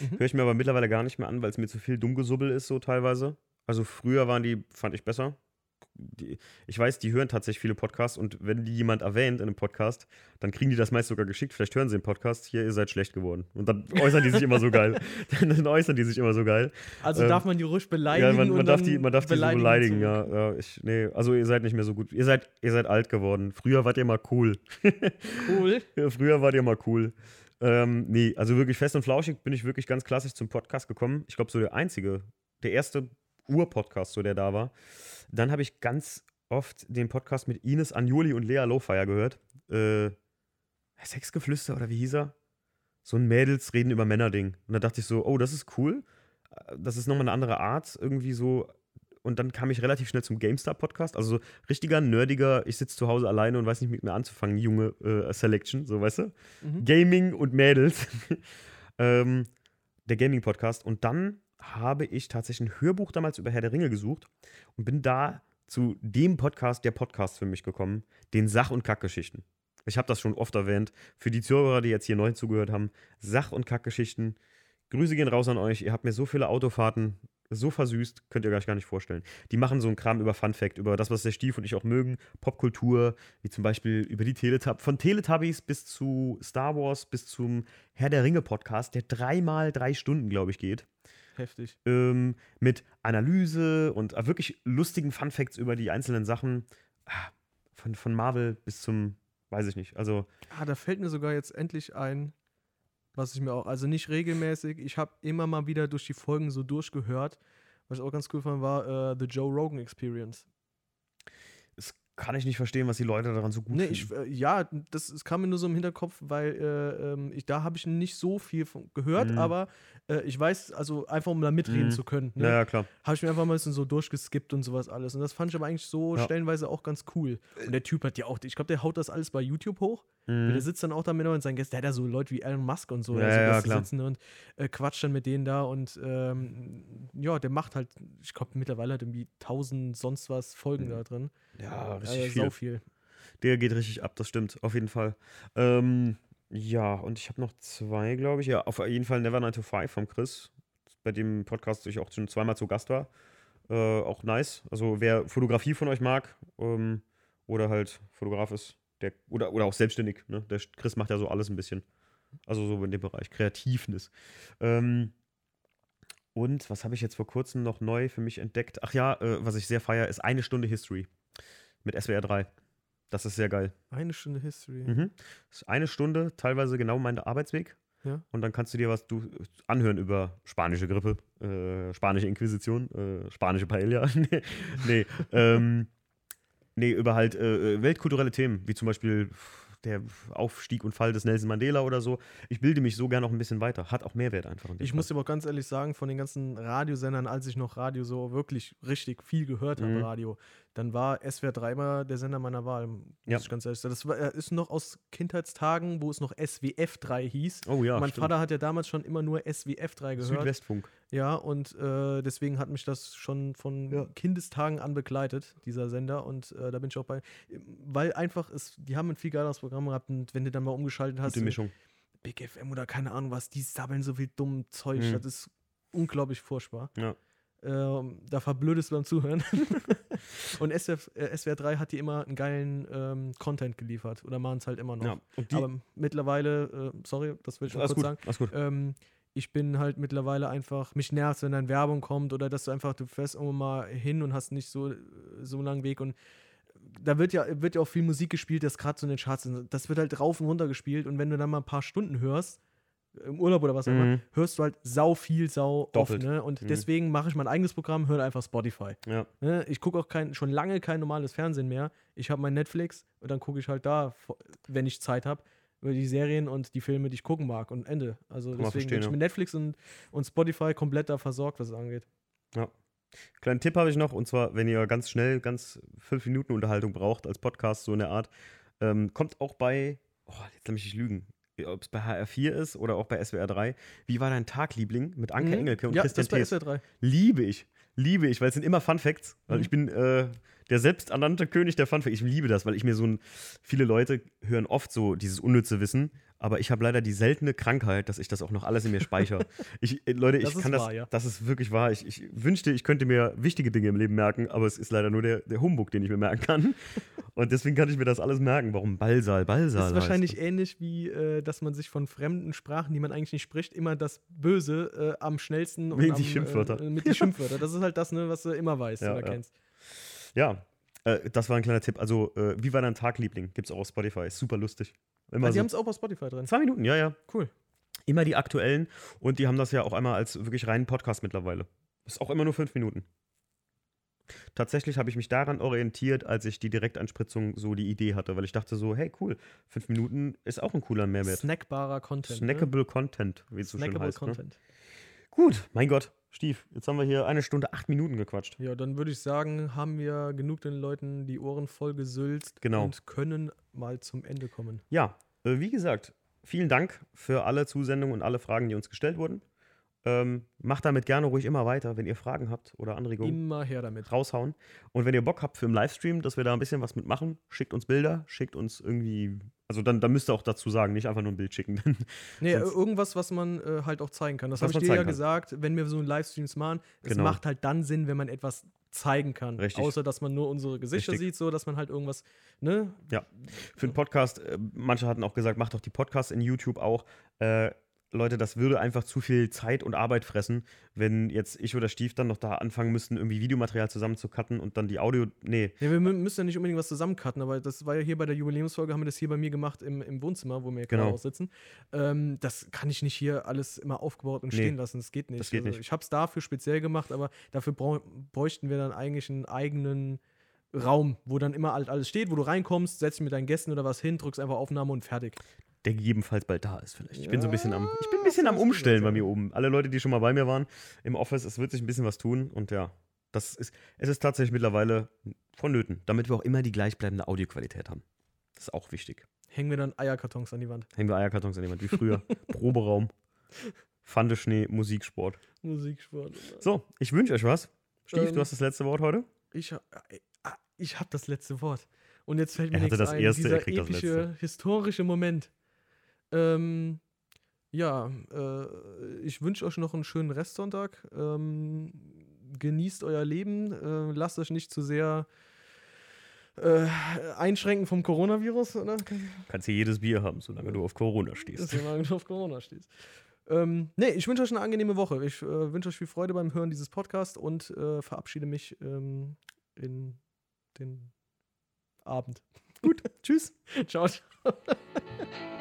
Mhm. Höre ich mir aber mittlerweile gar nicht mehr an, weil es mir zu viel Dummgesubbel ist, so teilweise. Also früher waren die, fand ich besser. Die, ich weiß, die hören tatsächlich viele Podcasts und wenn die jemand erwähnt in einem Podcast, dann kriegen die das meist sogar geschickt. Vielleicht hören sie den Podcast, hier, ihr seid schlecht geworden. Und dann [LAUGHS] äußern die sich immer so geil. [LAUGHS] dann äußern die sich immer so geil. Also ähm, darf man die ruhig beleidigen. Ja, man, man darf die, man darf die so beleidigen, zurück. ja. ja ich, nee, also ihr seid nicht mehr so gut. Ihr seid, ihr seid alt geworden. Früher wart ihr mal cool. [LAUGHS] Cool. Ja, Früher wart ihr mal cool. Ähm, nee, also wirklich fest und flauschig bin ich wirklich ganz klassisch zum Podcast gekommen. Ich glaube, so der einzige, der erste Ur-Podcast, so der da war. Dann habe ich ganz oft den Podcast mit Ines Anjoli und Lea Lowfire gehört. Äh, Sexgeflüster oder wie hieß er? So ein Mädels reden über Männer-Ding. Und da dachte ich so, oh, das ist cool. Das ist nochmal eine andere Art, irgendwie so. Und dann kam ich relativ schnell zum GameStar-Podcast. Also so richtiger, nerdiger, ich sitze zu Hause alleine und weiß nicht mit mir anzufangen, junge äh, Selection, so weißt du? Mhm. Gaming und Mädels. [LAUGHS] ähm, der Gaming-Podcast. Und dann habe ich tatsächlich ein Hörbuch damals über Herr der Ringe gesucht und bin da zu dem Podcast der Podcast für mich gekommen, den Sach- und Kackgeschichten. Ich habe das schon oft erwähnt. Für die Zuhörer, die jetzt hier neu zugehört haben, Sach- und Kackgeschichten. Grüße gehen raus an euch. Ihr habt mir so viele Autofahrten so versüßt, könnt ihr euch gar nicht vorstellen. Die machen so einen Kram über Fun Fact, über das, was der Stief und ich auch mögen, Popkultur, wie zum Beispiel über die Teletubbies, von Teletubbies bis zu Star Wars, bis zum Herr der Ringe Podcast, der dreimal drei Stunden, glaube ich, geht. Heftig. Ähm, mit Analyse und äh, wirklich lustigen Fun Facts über die einzelnen Sachen. Ah, Von, von Marvel bis zum, weiß ich nicht. Also, Ah, da fällt mir sogar jetzt endlich ein, was ich mir auch, also nicht regelmäßig, ich habe immer mal wieder durch die Folgen so durchgehört. Was ich auch ganz cool fand, war äh, The Joe Rogan Experience. Kann ich nicht verstehen, was die Leute daran so gut Nee, finden. ich, äh, ja, das, das kam mir nur so im Hinterkopf, weil äh, ähm, ich, da habe ich nicht so viel von gehört, Mhm. aber äh, ich weiß, also einfach um da mitreden Mhm. zu können, ne, ja, ja, klar. habe ich mir einfach mal ein bisschen so durchgeskippt und sowas alles. Und das fand ich aber eigentlich so Ja. stellenweise auch ganz cool. Und der Typ hat ja auch, ich glaube, der haut das alles bei YouTube hoch. Mhm. Der sitzt dann auch da mit und seinen Gästen, der hat ja so Leute wie Elon Musk und so, Ja, also ja, Gäste klar. sitzen und äh, quatscht dann mit denen da und ähm, ja, der macht halt, ich glaube, mittlerweile hat irgendwie tausend sonst was Folgen Mhm. da drin. Ja, richtig sau viel. viel. Der geht richtig ab, das stimmt, auf jeden Fall. Ähm, ja, und ich habe noch zwei, glaube ich. Ja, auf jeden Fall Never 9 to 5 vom Chris, bei dem Podcast ich auch schon zweimal zu Gast war. Äh, auch nice. Also, wer Fotografie von euch mag ähm, oder halt Fotograf ist, der, oder, oder auch selbstständig, ne? Der Chris macht ja so alles ein bisschen. Also, so in dem Bereich Kreativen Ähm, und was habe ich jetzt vor kurzem noch neu für mich entdeckt? Ach ja, äh, was ich sehr feiere, ist eine Stunde History mit SWR 3. Das ist sehr geil. Eine Stunde History. Mhm. Eine Stunde, teilweise genau mein Arbeitsweg. Ja. Und dann kannst du dir was du anhören über spanische Grippe, äh, spanische Inquisition, äh, spanische Paella. [LAUGHS] nee, nee, ähm, nee, über halt äh, weltkulturelle Themen, wie zum Beispiel der Aufstieg und Fall des Nelson Mandela oder so. Ich bilde mich so gern noch ein bisschen weiter. Hat auch Mehrwert einfach. Ich Fall. muss dir aber auch ganz ehrlich sagen, von den ganzen Radiosendern, als ich noch Radio so wirklich richtig viel gehört habe, Mhm. Radio, dann war SWR 3 mal der Sender meiner Wahl, muss Ja. ich ganz ehrlich sagen. Das war, äh, ist noch aus Kindheitstagen, wo es noch SWF 3 hieß. Oh ja, mein stimmt. Vater hat ja damals schon immer nur SWF 3 gehört. Südwestfunk. Ja, und äh, deswegen hat mich das schon von Ja. Kindestagen an begleitet, dieser Sender. Und äh, da bin ich auch bei. Weil einfach, es, die haben ein viel geileres Programm gehabt. Und wenn du dann mal umgeschaltet hast, Gute Mischung. Big FM oder keine Ahnung was, die sabbeln so viel dumm Zeug. Mhm. Das ist unglaublich furchtbar. Ja. Ähm, da verblödest du beim Zuhören. [LAUGHS] und SF, äh, SWR 3 hat die immer einen geilen ähm, Content geliefert. Oder machen es halt immer noch. ja. Aber mittlerweile, äh, sorry, das will ich alles kurz gut, sagen. alles gut. Ähm, ich bin halt mittlerweile einfach, mich nervt, wenn dann Werbung kommt oder dass du einfach, du fährst irgendwo mal hin und hast nicht so, so einen langen Weg und da wird ja, wird ja auch viel Musik gespielt, das gerade so in den Charts ist. Das wird halt rauf und runter gespielt und wenn du dann mal ein paar Stunden hörst, im Urlaub oder was auch immer, Mhm. hörst du halt sau viel, sau Doppelt. oft. Ne? Und Mhm. deswegen mache ich mein eigenes Programm, höre einfach Spotify. Ja. Ne? Ich gucke auch kein, schon lange kein normales Fernsehen mehr. Ich habe mein Netflix und dann gucke ich halt da, wenn ich Zeit habe, über die Serien und die Filme, die ich gucken mag. Und Ende. Also man deswegen bin ich ja. mit Netflix und, und Spotify komplett da versorgt, was es angeht. Kleinen Tipp habe ich noch, und zwar, wenn ihr ganz schnell, ganz fünf Minuten Unterhaltung braucht als Podcast, so in der Art, ähm, kommt auch bei, oh, jetzt lass mich nicht lügen, ob es bei HR4 ist oder auch bei SWR 3. Wie war dein Tag, Liebling? Mit Anke Mhm. Engelke und ja, Christian das bei. SWR 3. Liebe ich. Liebe ich, weil es sind immer Fun Facts. Weil Mhm. ich bin äh, der selbsternannte König der Fun Facts. Ich liebe das, weil ich mir so ein. Viele Leute hören oft so dieses unnütze Wissen, aber ich habe leider die seltene Krankheit, dass ich das auch noch alles in mir speichere. [LAUGHS] ich, äh, Leute, ich Das ist kann das. wahr, ja. Das ist wirklich wahr. Ich, ich wünschte, ich könnte mir wichtige Dinge im Leben merken, aber es ist leider nur der, der Humbug, den ich mir merken kann. [LAUGHS] Und deswegen kann ich mir das alles merken. Warum Ballsaal, Ballsaal? Das ist heißt wahrscheinlich ähnlich wie, äh, dass man sich von fremden Sprachen, die man eigentlich nicht spricht, immer das Böse äh, am schnellsten und Mit am, die Schimpfwörter. Äh, mit die [LAUGHS] Schimpfwörter. Das ist halt das, ne, was du immer weißt Ja, oder ja. kennst. Ja, äh, das war ein kleiner Tipp. Also, äh, wie war dein Tag, Liebling? Gibt's auch auf Spotify. Ist super lustig. Immer Ah, die so haben es auch bei Spotify drin. zwei Minuten, ja, ja. Cool. Immer die aktuellen und die haben das ja auch einmal als wirklich reinen Podcast mittlerweile. Ist auch immer nur fünf Minuten. Tatsächlich habe ich mich daran orientiert, als ich die Direktanspritzung so die Idee hatte, weil ich dachte so, hey cool, fünf Minuten ist auch ein cooler Mehrwert. Snackbarer Content. Snackable Content, wie ne? es so schön Snackable heißt. Ne? Gut, mein Gott, Stief, jetzt haben wir hier eine Stunde acht Minuten gequatscht. Ja, dann würde ich sagen, haben wir genug den Leuten die Ohren voll gesülzt Genau. und können mal zum Ende kommen. Ja, äh, wie gesagt, vielen Dank für alle Zusendungen und alle Fragen, die uns gestellt wurden. Ähm, macht damit gerne ruhig immer weiter, wenn ihr Fragen habt oder Anregungen. Immer her damit. raushauen. Und wenn ihr Bock habt für einen Livestream, dass wir da ein bisschen was mitmachen, schickt uns Bilder, schickt uns irgendwie, also dann, dann müsst ihr auch dazu sagen, nicht einfach nur ein Bild schicken. [LAUGHS] Nee, irgendwas, was man äh, halt auch zeigen kann. Das habe ich dir ja kann. gesagt, wenn wir so einen Livestreams machen. Es Genau. macht halt dann Sinn, wenn man etwas zeigen kann. Richtig. Außer, dass man nur unsere Gesichter Richtig. sieht, so dass man halt irgendwas, ne? für einen Podcast, äh, manche hatten auch gesagt, macht doch die Podcasts in YouTube auch. Äh, Leute, das würde einfach zu viel Zeit und Arbeit fressen, wenn jetzt ich oder Stief dann noch da anfangen müssten, irgendwie Videomaterial zusammenzucutten und dann die Audio. Nee, Ja, wir mü- müssen ja nicht unbedingt was zusammencutten, aber das war ja hier bei der Jubiläumsfolge, haben wir das hier bei mir gemacht im, im Wohnzimmer, wo wir gerade Genau. sitzen. Ähm, das kann ich nicht hier alles immer aufgebaut und Nee, stehen lassen. Das geht nicht. das geht also, nicht. Ich habe es dafür speziell gemacht, aber dafür bräuchten wir dann eigentlich einen eigenen Raum, wo dann immer alles steht, wo du reinkommst, setzt dich mit deinen Gästen oder was hin, drückst einfach Aufnahme und fertig. Der gegebenenfalls bald da ist vielleicht. Ich bin so ein bisschen am, ich bin ein bisschen am das Umstellen bei mir oben. Alle Leute, die schon mal bei mir waren im Office, es wird sich ein bisschen was tun und ja, das ist, es ist tatsächlich mittlerweile vonnöten, damit wir auch immer die gleichbleibende Audioqualität haben. Das ist auch wichtig. Hängen wir dann Eierkartons an die Wand. Hängen wir Eierkartons an jemand wie früher. [LAUGHS] Proberaum, Pfandeschnee, Musiksport. Musiksport. So, ich wünsche euch was. Stief, Ähm, du hast das letzte Wort heute. Ich, äh, ah, ich habe das letzte Wort. Und jetzt fällt mir Er hatte nichts das ein. erste, er Dieser kriegt das epische, letzte. historische Moment. Ähm, ja, äh, ich wünsche euch noch einen schönen Restsonntag. Ähm, genießt euer Leben. Äh, lasst euch nicht zu sehr äh, einschränken vom Coronavirus. Oder? Kannst hier jedes Bier haben, solange du auf Corona stehst. [LAUGHS] Solange du auf Corona stehst. Ähm, nee, ich wünsche euch eine angenehme Woche. Ich äh, wünsche euch viel Freude beim Hören dieses Podcasts und äh, verabschiede mich ähm, in den Abend. Gut, [LAUGHS] tschüss. Ciao. ciao. [LAUGHS]